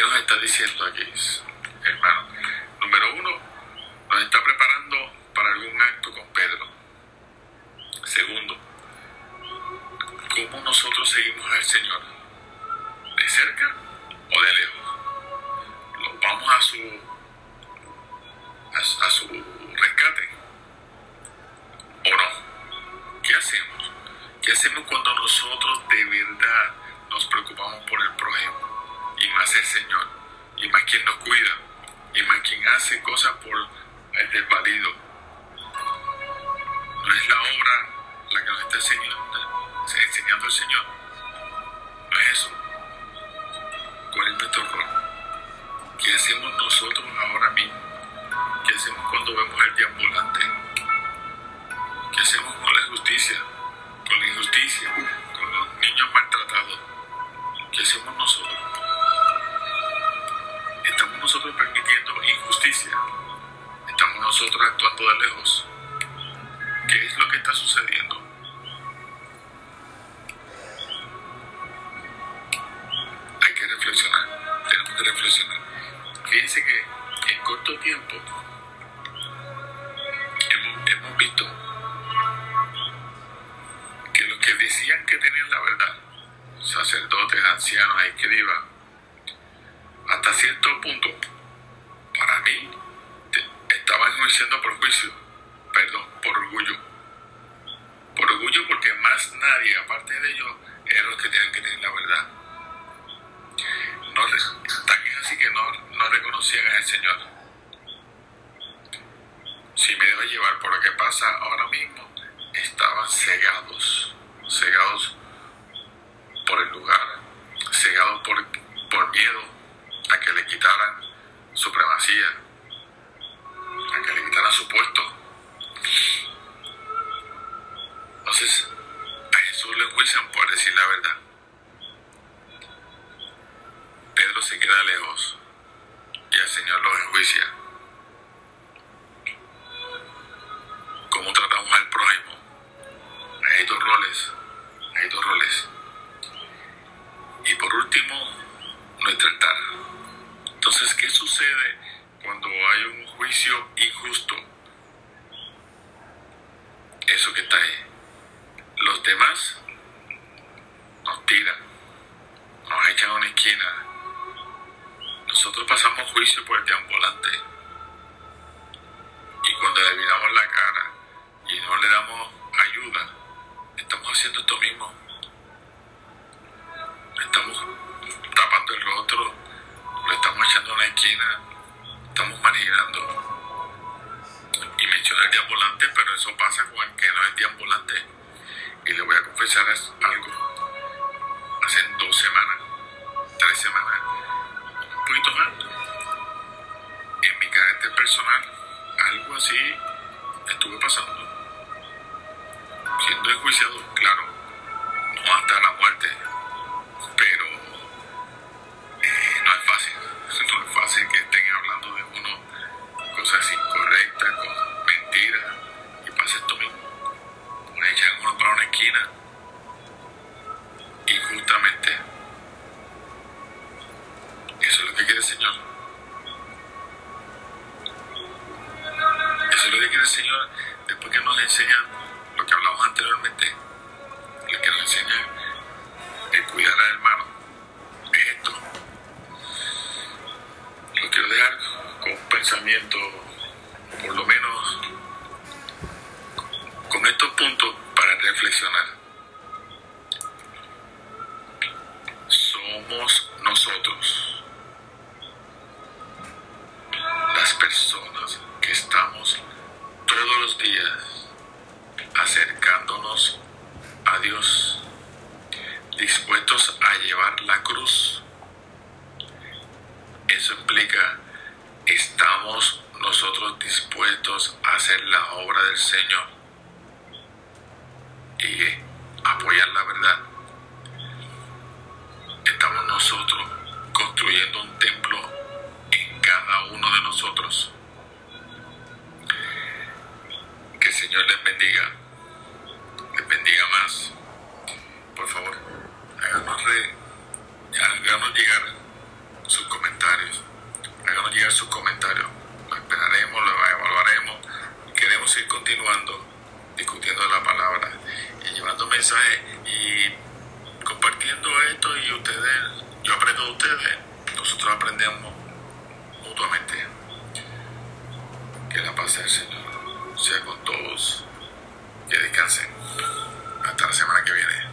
¿Qué nos está diciendo aquí, hermano? Número uno, nos está preparando para algún acto con Pedro. Segundo, ¿cómo nosotros seguimos al Señor? ¿De cerca o de lejos? ¿Lo vamos a su a, a, su rescate o no. ¿Qué hacemos? ¿Qué hacemos cuando nosotros de verdad nos preocupamos por el prójimo? Y más el Señor, y más quien nos cuida, y más quien hace cosas por el desvalido. No es la obra la que nos está enseñando, enseñando el Señor. No es eso. ¿Cuál es nuestro rol? ¿Qué hacemos nosotros ahora mismo? ¿Qué hacemos cuando vemos el deambulante? ¿Qué hacemos con la injusticia? Con la injusticia, con los niños maltratados. ¿Qué hacemos nosotros? Injusticia? ¿Estamos nosotros actuando de lejos? ¿Qué es lo que está sucediendo? Hay que reflexionar, tenemos que reflexionar. Fíjense que en corto tiempo hemos, hemos, visto que los que decían que tenían la verdad, sacerdotes, ancianos, escribas, hasta cierto punto, mí, estaban enjuiciando por juicio, perdón, por orgullo. Por orgullo porque más nadie, aparte de ellos, eran los que tienen que tener la verdad. No, tan es así que no, no reconocían al Señor. Si me debo llevar por lo que pasa ahora mismo, estaban cegados, cegados por el lugar, cegados por, por miedo a que le quitaran supremacía, a que le quitaran su puesto. Entonces, a Jesús le enjuician por decir la verdad. Pedro se queda lejos y el Señor los enjuicia. ¿Cómo tratamos al prójimo? Hay dos roles, hay dos roles. Y por último, nuestro altar. Entonces, ¿qué sucede cuando hay un juicio injusto? Eso que está ahí. Los demás nos tiran, nos echan a una esquina, nosotros pasamos juicio por el deambulante. Y cuando le la cara y no le damos ayuda, estamos haciendo esto mismo. Estamos tapando el rostro, lo estamos echando una esquina, estamos marginando. Y mencioné el diambulante, pero eso pasa con el que no es diambulante. Y le voy a confesar algo. Hace dos semanas, tres semanas, un poquito más, en mi carácter personal, algo así estuve pasando. Siendo enjuiciado, claro, no hasta la muerte, pero eh, no es fácil. No es fácil que estén hablando de uno cosas incorrectas, con mentiras, y pasa esto mismo. Uno echan uno para una esquina, y justamente eso es lo que quiere el Señor. Eso es lo que quiere el Señor después que nos enseña lo que hablamos anteriormente, lo que nos enseña el cuidar al hermano. Es esto. Lo quiero dejar con un pensamiento, por lo menos con estos puntos para reflexionar. Somos nosotros las personas que estamos todos los días acercándonos a Dios, dispuestos a llevar la cruz. Eso implica, estamos nosotros dispuestos a hacer la obra del Señor y apoyar la verdad. Estamos nosotros construyendo un templo en cada uno de nosotros. Que el Señor les bendiga, les bendiga más. Por favor, háganos, re- háganos llegar sus comentarios, sus comentarios. Lo esperaremos, lo evaluaremos. Queremos ir continuando discutiendo la palabra y llevando mensajes y compartiendo esto y ustedes, yo aprendo de ustedes, nosotros aprendemos mutuamente. Que la paz del Señor sea con todos. Que descansen. Hasta la semana que viene.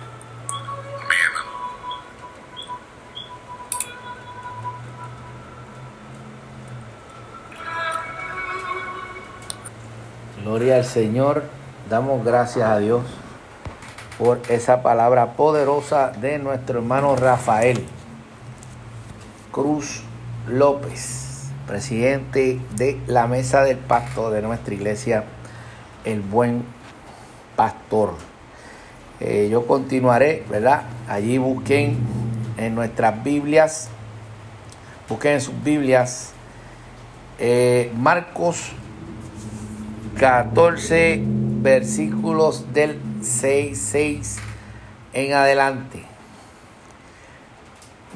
Gloria al Señor. Damos gracias a Dios por esa palabra poderosa de nuestro hermano Rafael Cruz López, presidente de la mesa del pacto de nuestra iglesia, el buen pastor. Eh, yo continuaré, ¿verdad? Allí busquen en nuestras Biblias, busquen en sus Biblias eh, Marcos 14 versículos del 6, 6 en adelante.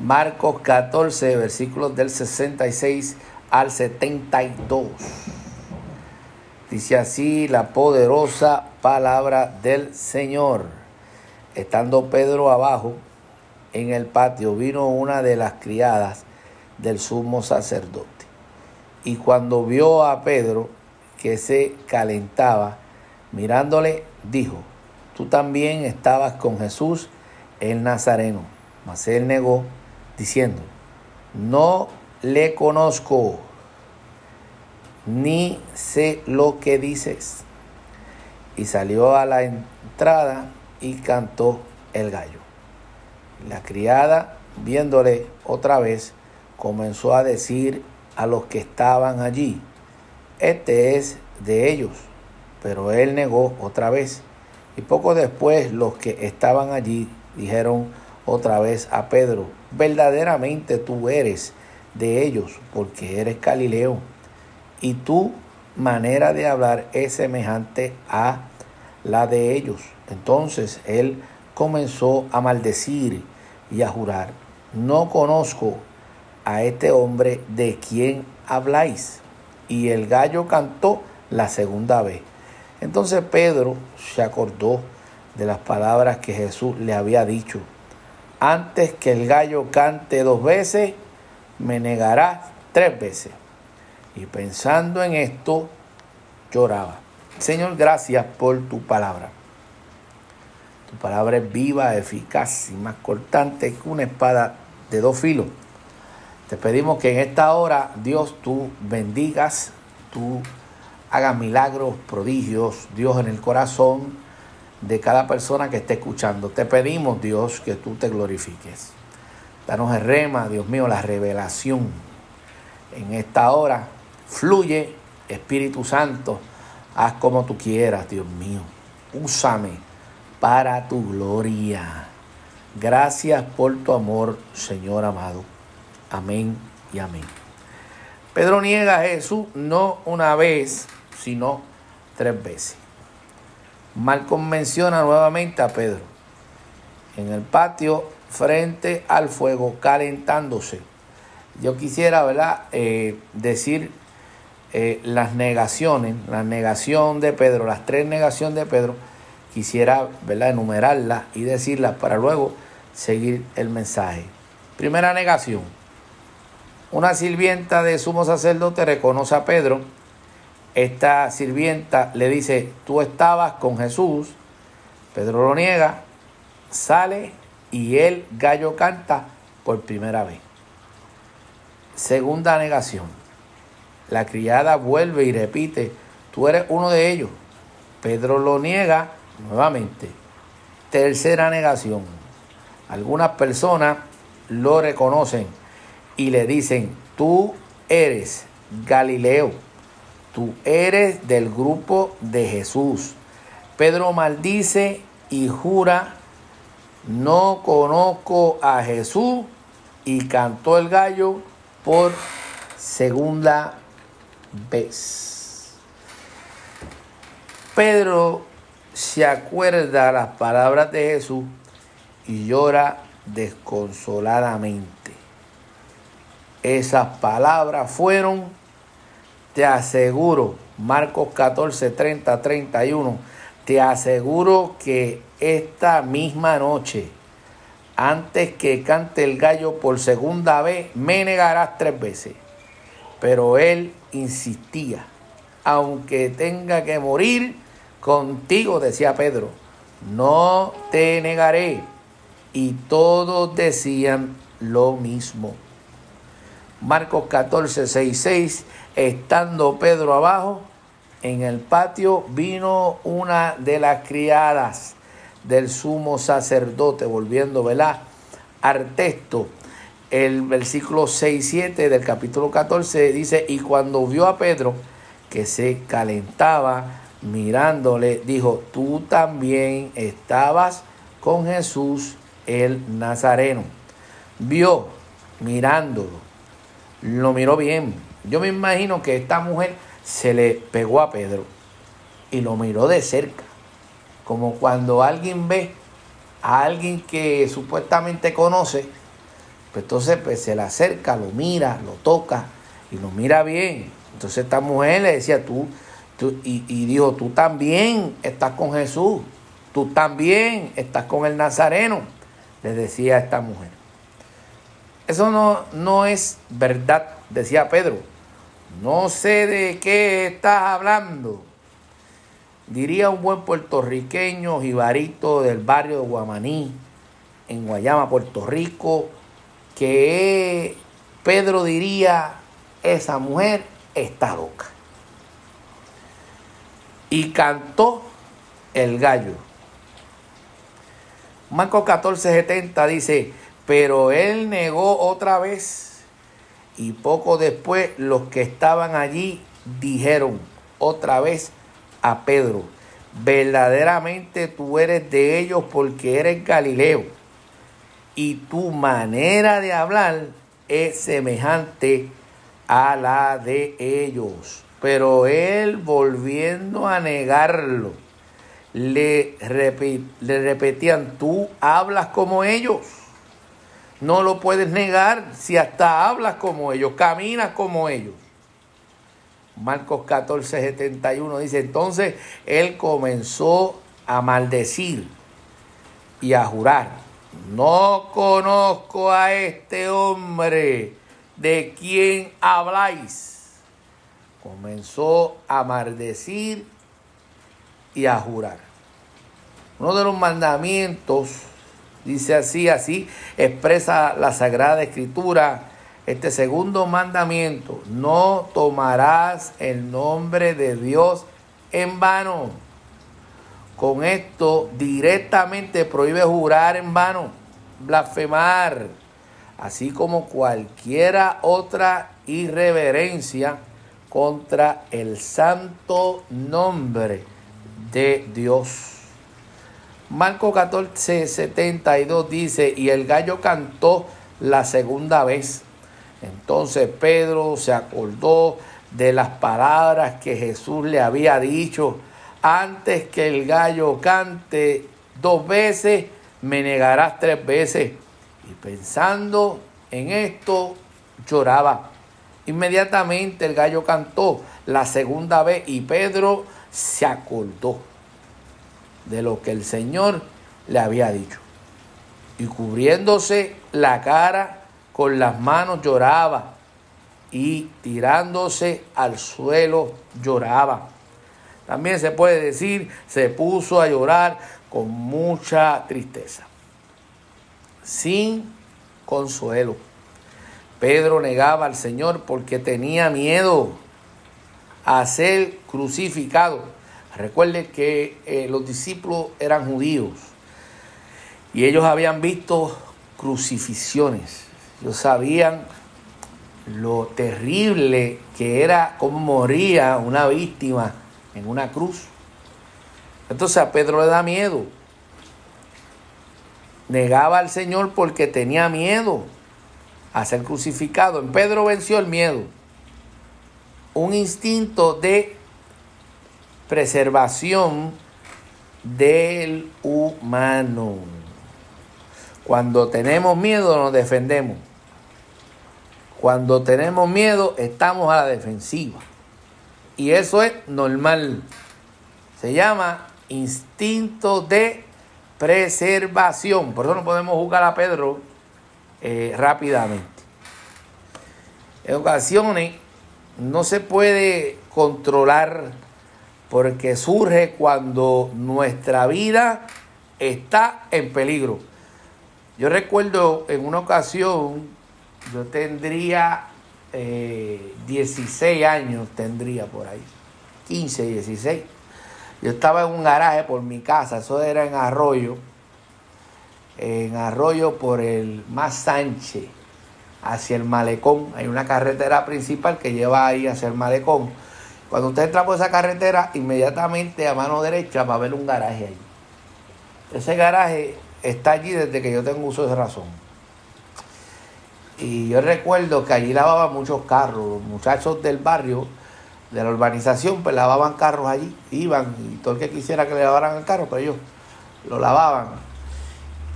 Marcos 14 versículos del 66 al 72. Dice así la poderosa palabra del Señor. Estando Pedro abajo en el patio, vino una de las criadas del sumo sacerdote. Y cuando vio a Pedro que se calentaba, mirándole, dijo, tú también estabas con Jesús el Nazareno. Mas él negó, diciendo, no le conozco, ni sé lo que dices. Y salió a la entrada y cantó el gallo. La criada, viéndole otra vez, comenzó a decir a los que estaban allí, este es de ellos. Pero él negó otra vez. Y poco después los que estaban allí dijeron otra vez a Pedro, verdaderamente tú eres de ellos, porque eres Galileo. Y tu manera de hablar es semejante a la de ellos. Entonces él comenzó a maldecir y a jurar, no conozco a este hombre de quien habláis. Y el gallo cantó la segunda vez. Entonces Pedro se acordó de las palabras que Jesús le había dicho. Antes que el gallo cante dos veces, me negarás tres veces. Y pensando en esto, lloraba. Señor, gracias por tu palabra. Tu palabra es viva, eficaz y más cortante que una espada de dos filos. Te pedimos que en esta hora, Dios, tú bendigas, tú hagas milagros, prodigios, Dios, en el corazón de cada persona que esté escuchando. Te pedimos, Dios, que tú te glorifiques. Danos el rema, Dios mío, la revelación. En esta hora fluye, Espíritu Santo, haz como tú quieras, Dios mío. Úsame para tu gloria. Gracias por tu amor, Señor amado. Amén y amén. Pedro niega a Jesús no una vez, sino tres veces. Marcos menciona nuevamente a Pedro en el patio frente al fuego calentándose. Yo quisiera, eh, decir eh, las negaciones, la negación de Pedro, las tres negaciones de Pedro, quisiera, enumerarlas y decirlas para luego seguir el mensaje. Primera negación. Una sirvienta de sumo sacerdote reconoce a Pedro esta sirvienta le dice, tú estabas con Jesús, Pedro lo niega, sale y el gallo canta por primera vez. Segunda negación, la criada vuelve y repite, tú eres uno de ellos. Pedro lo niega nuevamente. Tercera negación, algunas personas lo reconocen y le dicen, tú eres Galileo tú eres del grupo de Jesús. Pedro maldice y jura, no conozco a Jesús y cantó el gallo por segunda vez. Pedro se acuerda las palabras de Jesús y llora desconsoladamente. Esas palabras fueron te aseguro, Marcos 14, 30, 31, te aseguro que esta misma noche, antes que cante el gallo por segunda vez, me negarás tres veces. Pero él insistía, aunque tenga que morir contigo, decía Pedro, no te negaré. Y todos decían lo mismo. Marcos 14, 6, 6 Estando Pedro abajo, en el patio vino una de las criadas del sumo sacerdote, volviendo, ¿verdad? Al texto, el versículo 6, 7 del capítulo 14 dice, y cuando vio a Pedro que se calentaba mirándole, dijo, tú también estabas con Jesús el Nazareno. Vio mirándolo, lo miró bien yo me imagino que esta mujer se le pegó a Pedro y lo miró de cerca, como cuando alguien ve a alguien que supuestamente conoce, pues entonces pues, se le acerca, lo mira, lo toca y lo mira bien. Entonces esta mujer le decía, tú, tú y, y dijo, tú también estás con Jesús, tú también estás con el Nazareno, le decía a esta mujer. Eso no, no es verdad, decía Pedro. No sé de qué estás hablando. Diría un buen puertorriqueño jibarito del barrio de Guamaní, en Guayama, Puerto Rico, que Pedro diría, esa mujer está loca. Y cantó el gallo. Marcos 14:70 dice, pero él negó otra vez y poco después los que estaban allí dijeron otra vez a Pedro, verdaderamente tú eres de ellos porque eres Galileo y tu manera de hablar es semejante a la de ellos. Pero él volviendo a negarlo, le, le repetían, tú hablas como ellos. No lo puedes negar si hasta hablas como ellos, caminas como ellos. Marcos 14, 71 dice, entonces él comenzó a maldecir y a jurar, no conozco a este hombre de quien habláis. Comenzó a maldecir y a jurar. Uno de los mandamientos dice así, así expresa la Sagrada Escritura. Este segundo mandamiento, no tomarás el nombre de Dios en vano. Con esto directamente prohíbe jurar en vano, blasfemar, así como cualquiera otra irreverencia contra el santo nombre de Dios. Marco 14, 72 dice, y el gallo cantó la segunda vez. Entonces Pedro se acordó de las palabras que Jesús le había dicho, antes que el gallo cante dos veces, me negarás tres veces. Y pensando en esto, lloraba. Inmediatamente el gallo cantó la segunda vez y Pedro se acordó de lo que el Señor le había dicho. Y cubriéndose la cara con las manos lloraba y tirándose al suelo lloraba. También se puede decir, se puso a llorar con mucha tristeza, sin consuelo. Pedro negaba al Señor porque tenía miedo a ser crucificado. Recuerde que eh, los discípulos eran judíos y ellos habían visto crucifixiones. Ellos sabían lo terrible que era cómo moría una víctima en una cruz. Entonces a Pedro le da miedo. Negaba al Señor porque tenía miedo a ser crucificado. En Pedro venció el miedo un instinto de preservación del humano. Cuando tenemos miedo nos defendemos. Cuando tenemos miedo estamos a la defensiva. Y eso es normal. Se llama instinto de preservación. Por eso no podemos jugar a Pedro eh, rápidamente. En ocasiones no se puede controlar porque surge cuando nuestra vida está en peligro. Yo recuerdo en una ocasión, yo tendría 16 eh, años, tendría por ahí, 15, 16. Yo estaba en un garaje por mi casa, eso era en Arroyo, en Arroyo por el Más Sánchez hacia el malecón. Hay una carretera principal que lleva ahí hacia el malecón. Cuando usted entra por esa carretera, inmediatamente a mano derecha va a haber un garaje ahí. Ese garaje está allí desde que yo tengo uso de razón. Y yo recuerdo que allí lavaban muchos carros. Los muchachos del barrio, de la urbanización, pues lavaban carros allí. Iban y todo el que quisiera que le lavaran el carro, pues ellos lo lavaban.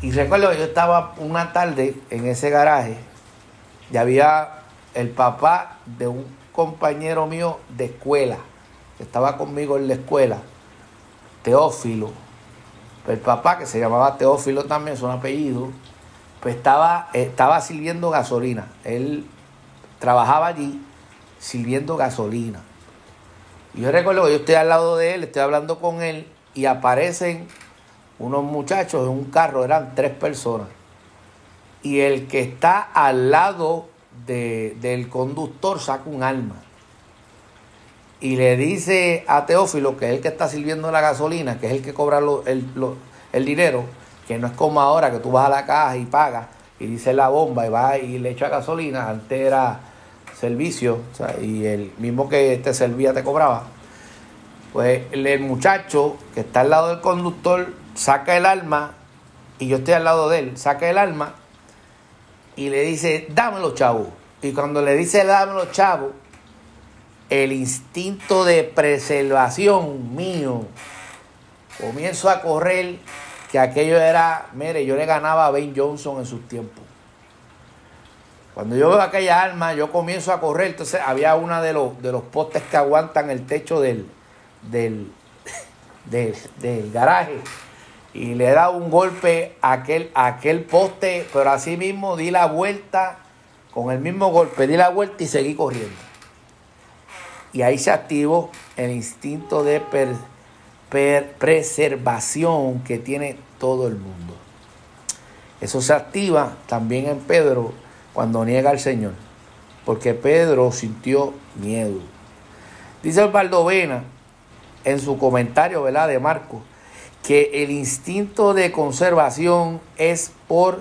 Y recuerdo que yo estaba una tarde en ese garaje y había el papá de un compañero mío de escuela, que estaba conmigo en la escuela, Teófilo. El papá, que se llamaba Teófilo también, es un apellido, pues estaba, estaba sirviendo gasolina. Él trabajaba allí sirviendo gasolina. Y yo recuerdo que yo estoy al lado de él, estoy hablando con él, y aparecen unos muchachos en un carro, eran tres personas y el que está al lado del conductor saca un arma y le dice a Teófilo, que es el que está sirviendo la gasolina, que es el que cobra el, dinero, que no es como ahora que tú vas a la caja y pagas y dice la bomba y va y le echa gasolina, antes era servicio y el mismo que te servía te cobraba. Pues el muchacho que está al lado del conductor saca el arma y yo estoy al lado de él, saca el arma y le dice, dámelo, chavo. Y cuando le dice, dámelo, chavo, el instinto de preservación mío comienzo a correr, que aquello era, mire, yo le ganaba a Ben Johnson en sus tiempos. Cuando yo veo aquella arma, yo comienzo a correr. Entonces había una de los, de los postes que aguantan el techo del, del, del garaje y le da un golpe a aquel, aquel poste, pero así mismo di la vuelta, con el mismo golpe di la vuelta y seguí corriendo. Y ahí se activó el instinto de preservación que tiene todo el mundo. Eso se activa también en Pedro cuando niega al Señor, porque Pedro sintió miedo. Dice Osvaldo Vena en su comentario ¿verdad? de Marcos que el instinto de conservación es por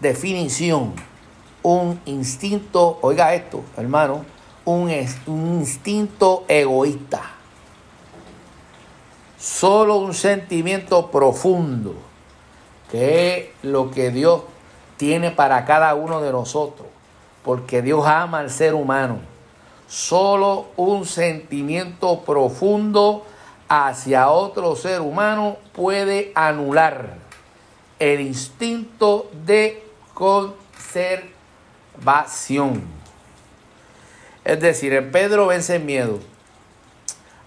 definición un instinto, oiga esto, hermano, un, un instinto egoísta. Solo un sentimiento profundo, que es lo que Dios tiene para cada uno de nosotros, porque Dios ama al ser humano. Solo un sentimiento profundo hacia otro ser humano puede anular el instinto de conservación. Es decir, en Pedro vence el miedo.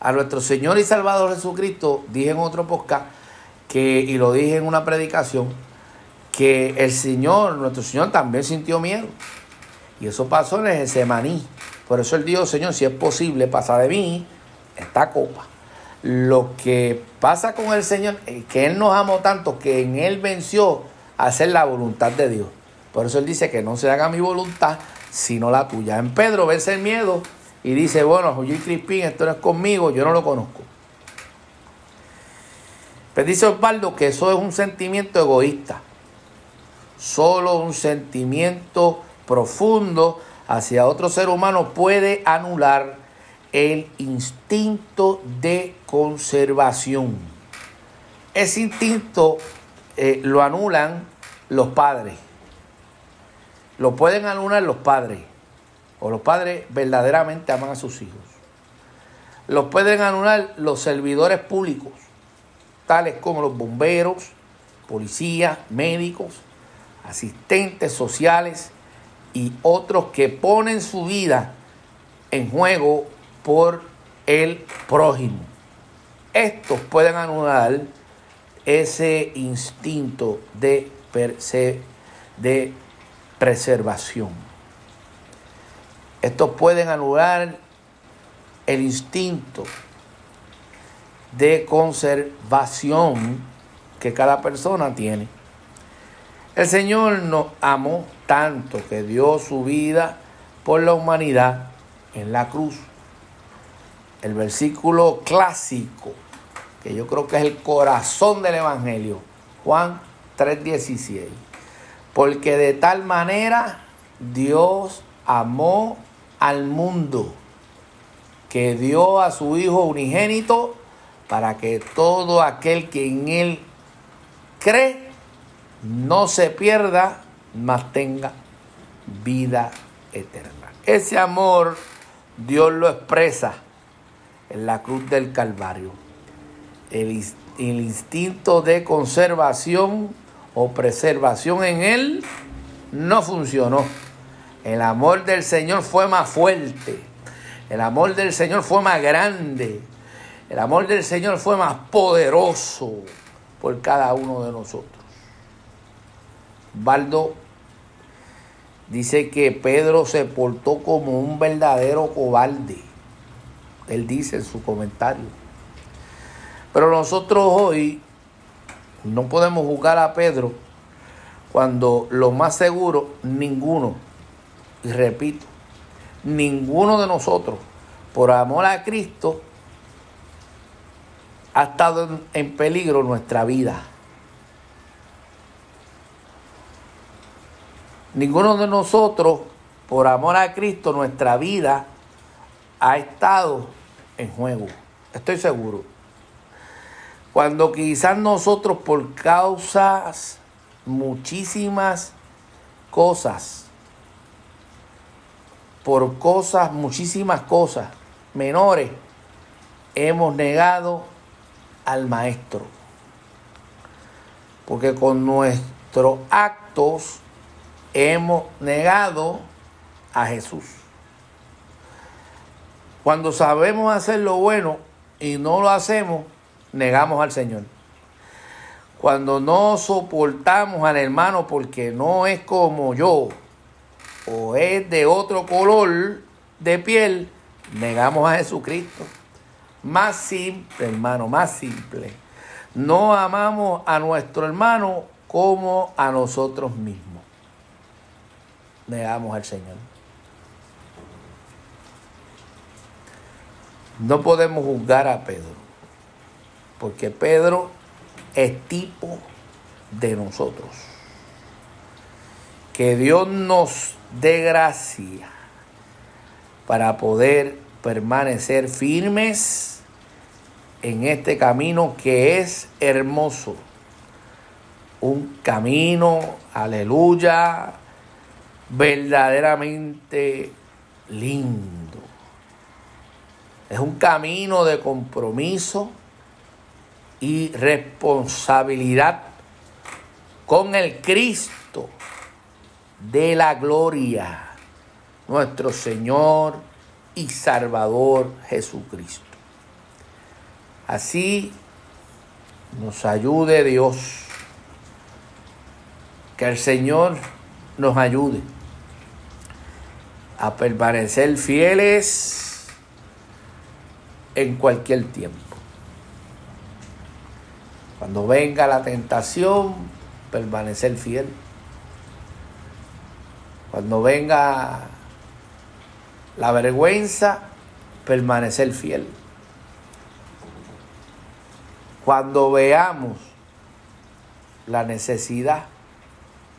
A nuestro Señor y Salvador Jesucristo, dije en otro podcast, que, y lo dije en una predicación, que el Señor, nuestro Señor también sintió miedo. Y eso pasó en el Semaní. Por eso él dijo, Señor, si es posible, pasa de mí esta copa. Lo que pasa con el Señor es que Él nos amó tanto que en Él venció a hacer la voluntad de Dios. Por eso Él dice que no se haga mi voluntad, sino la tuya. En Pedro vence el miedo y dice, bueno, José Crispín, esto no es conmigo, yo no lo conozco. Pero dice Osvaldo que eso es un sentimiento egoísta. Solo un sentimiento profundo hacia otro ser humano puede anular el instinto de conservación. Ese instinto eh, lo anulan los padres. Lo pueden anular los padres. O los padres verdaderamente aman a sus hijos. Los pueden anular los servidores públicos, tales como los bomberos, policías, médicos, asistentes sociales y otros que ponen su vida en juego por el prójimo. Estos pueden anular ese instinto de, de preservación. Estos pueden anular el instinto de conservación que cada persona tiene. El Señor nos amó tanto que dio su vida por la humanidad en la cruz el versículo clásico, que yo creo que es el corazón del Evangelio, Juan 3:16. Porque de tal manera Dios amó al mundo que dio a su Hijo unigénito para que todo aquel que en Él cree no se pierda, mas tenga vida eterna. Ese amor Dios lo expresa en la cruz del Calvario. El, instinto de conservación o preservación en él no funcionó. El amor del Señor fue más fuerte. El amor del Señor fue más grande. El amor del Señor fue más poderoso por cada uno de nosotros. Baldo dice que Pedro se portó como un verdadero cobarde. Él dice en su comentario. Pero nosotros hoy no podemos juzgar a Pedro cuando lo más seguro, ninguno, y repito, ninguno de nosotros, por amor a Cristo, ha estado en peligro nuestra vida. Ninguno de nosotros, por amor a Cristo, nuestra vida ha estado en juego. Estoy seguro. Cuando quizás nosotros por causas, muchísimas cosas, por cosas, muchísimas cosas menores, hemos negado al Maestro. Porque con nuestros actos hemos negado a Jesús. Cuando sabemos hacer lo bueno y no lo hacemos, negamos al Señor. Cuando no soportamos al hermano porque no es como yo o es de otro color de piel, negamos a Jesucristo. más simple, hermano, más simple. No amamos a nuestro hermano como a nosotros mismos. Negamos al Señor. No podemos juzgar a Pedro, porque Pedro es tipo de nosotros. Que Dios nos dé gracia para poder permanecer firmes en este camino que es hermoso. Un camino, aleluya, verdaderamente lindo. Es un camino de compromiso y responsabilidad con el Cristo de la gloria, nuestro Señor y Salvador Jesucristo. Así nos ayude Dios, que el Señor nos ayude a permanecer fieles en cualquier tiempo. Cuando venga la tentación, permanecer fiel. Cuando venga la vergüenza, permanecer fiel. Cuando veamos la necesidad,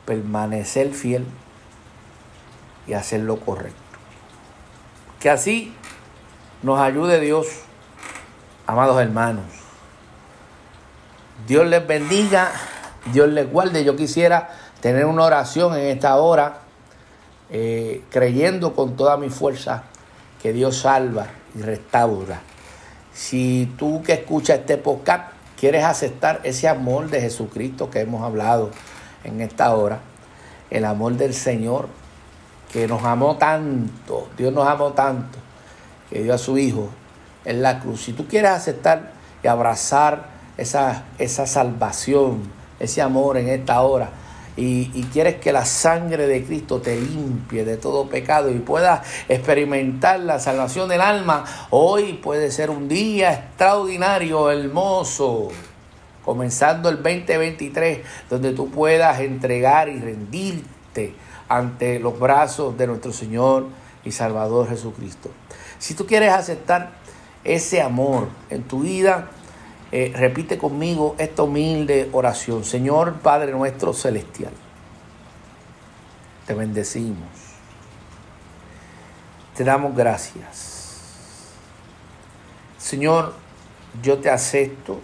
permanecer fiel y hacer lo correcto. Que así nos ayude Dios, amados hermanos. Dios les bendiga, Dios les guarde. Yo quisiera tener una oración en esta hora, eh, creyendo con toda mi fuerza que Dios salva y restaura. Si tú que escuchas este podcast quieres aceptar ese amor de Jesucristo que hemos hablado en esta hora, el amor del Señor, que nos amó tanto, Dios nos amó tanto, que dio a su Hijo en la cruz. Si tú quieres aceptar y abrazar esa, esa salvación, ese amor en esta hora, y, y, quieres que la sangre de Cristo te limpie de todo pecado y puedas experimentar la salvación del alma, hoy puede ser un día extraordinario, hermoso, comenzando el 2023, donde tú puedas entregar y rendirte ante los brazos de nuestro Señor y Salvador Jesucristo. Si tú quieres aceptar ese amor en tu vida, eh, repite conmigo esta humilde oración. Señor Padre nuestro celestial, te bendecimos. Te damos gracias. Señor, yo te acepto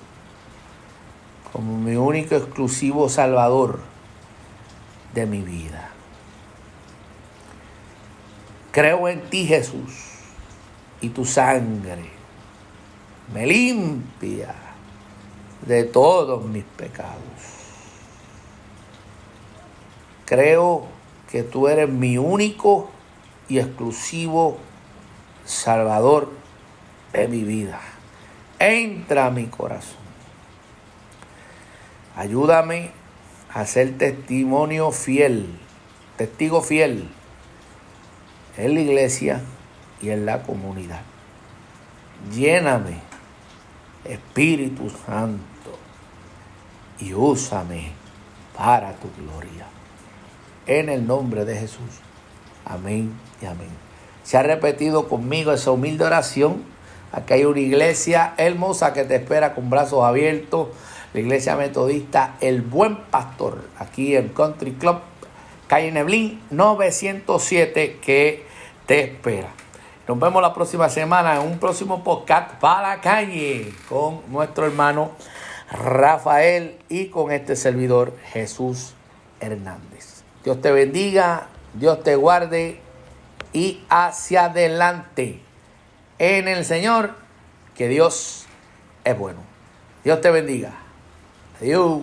como mi único exclusivo Salvador de mi vida. Creo en ti, Jesús, y tu sangre me limpia de todos mis pecados. Creo que tú eres mi único y exclusivo Salvador de mi vida. Entra a mi corazón. Ayúdame a ser testimonio fiel, testigo fiel en la iglesia y en la comunidad. Lléname, Espíritu Santo y úsame para tu gloria. En el nombre de Jesús. Amén y amén. Se ha repetido conmigo esa humilde oración. Aquí hay una iglesia hermosa que te espera con brazos abiertos. La iglesia metodista El Buen Pastor, aquí en Country Club, calle Neblín 907, que te espera. Nos vemos la próxima semana en un próximo podcast para la calle con nuestro hermano Rafael y con este servidor Jesús Hernández. Dios te bendiga, Dios te guarde y hacia adelante en el Señor, que Dios es bueno. Dios te bendiga. Adiós.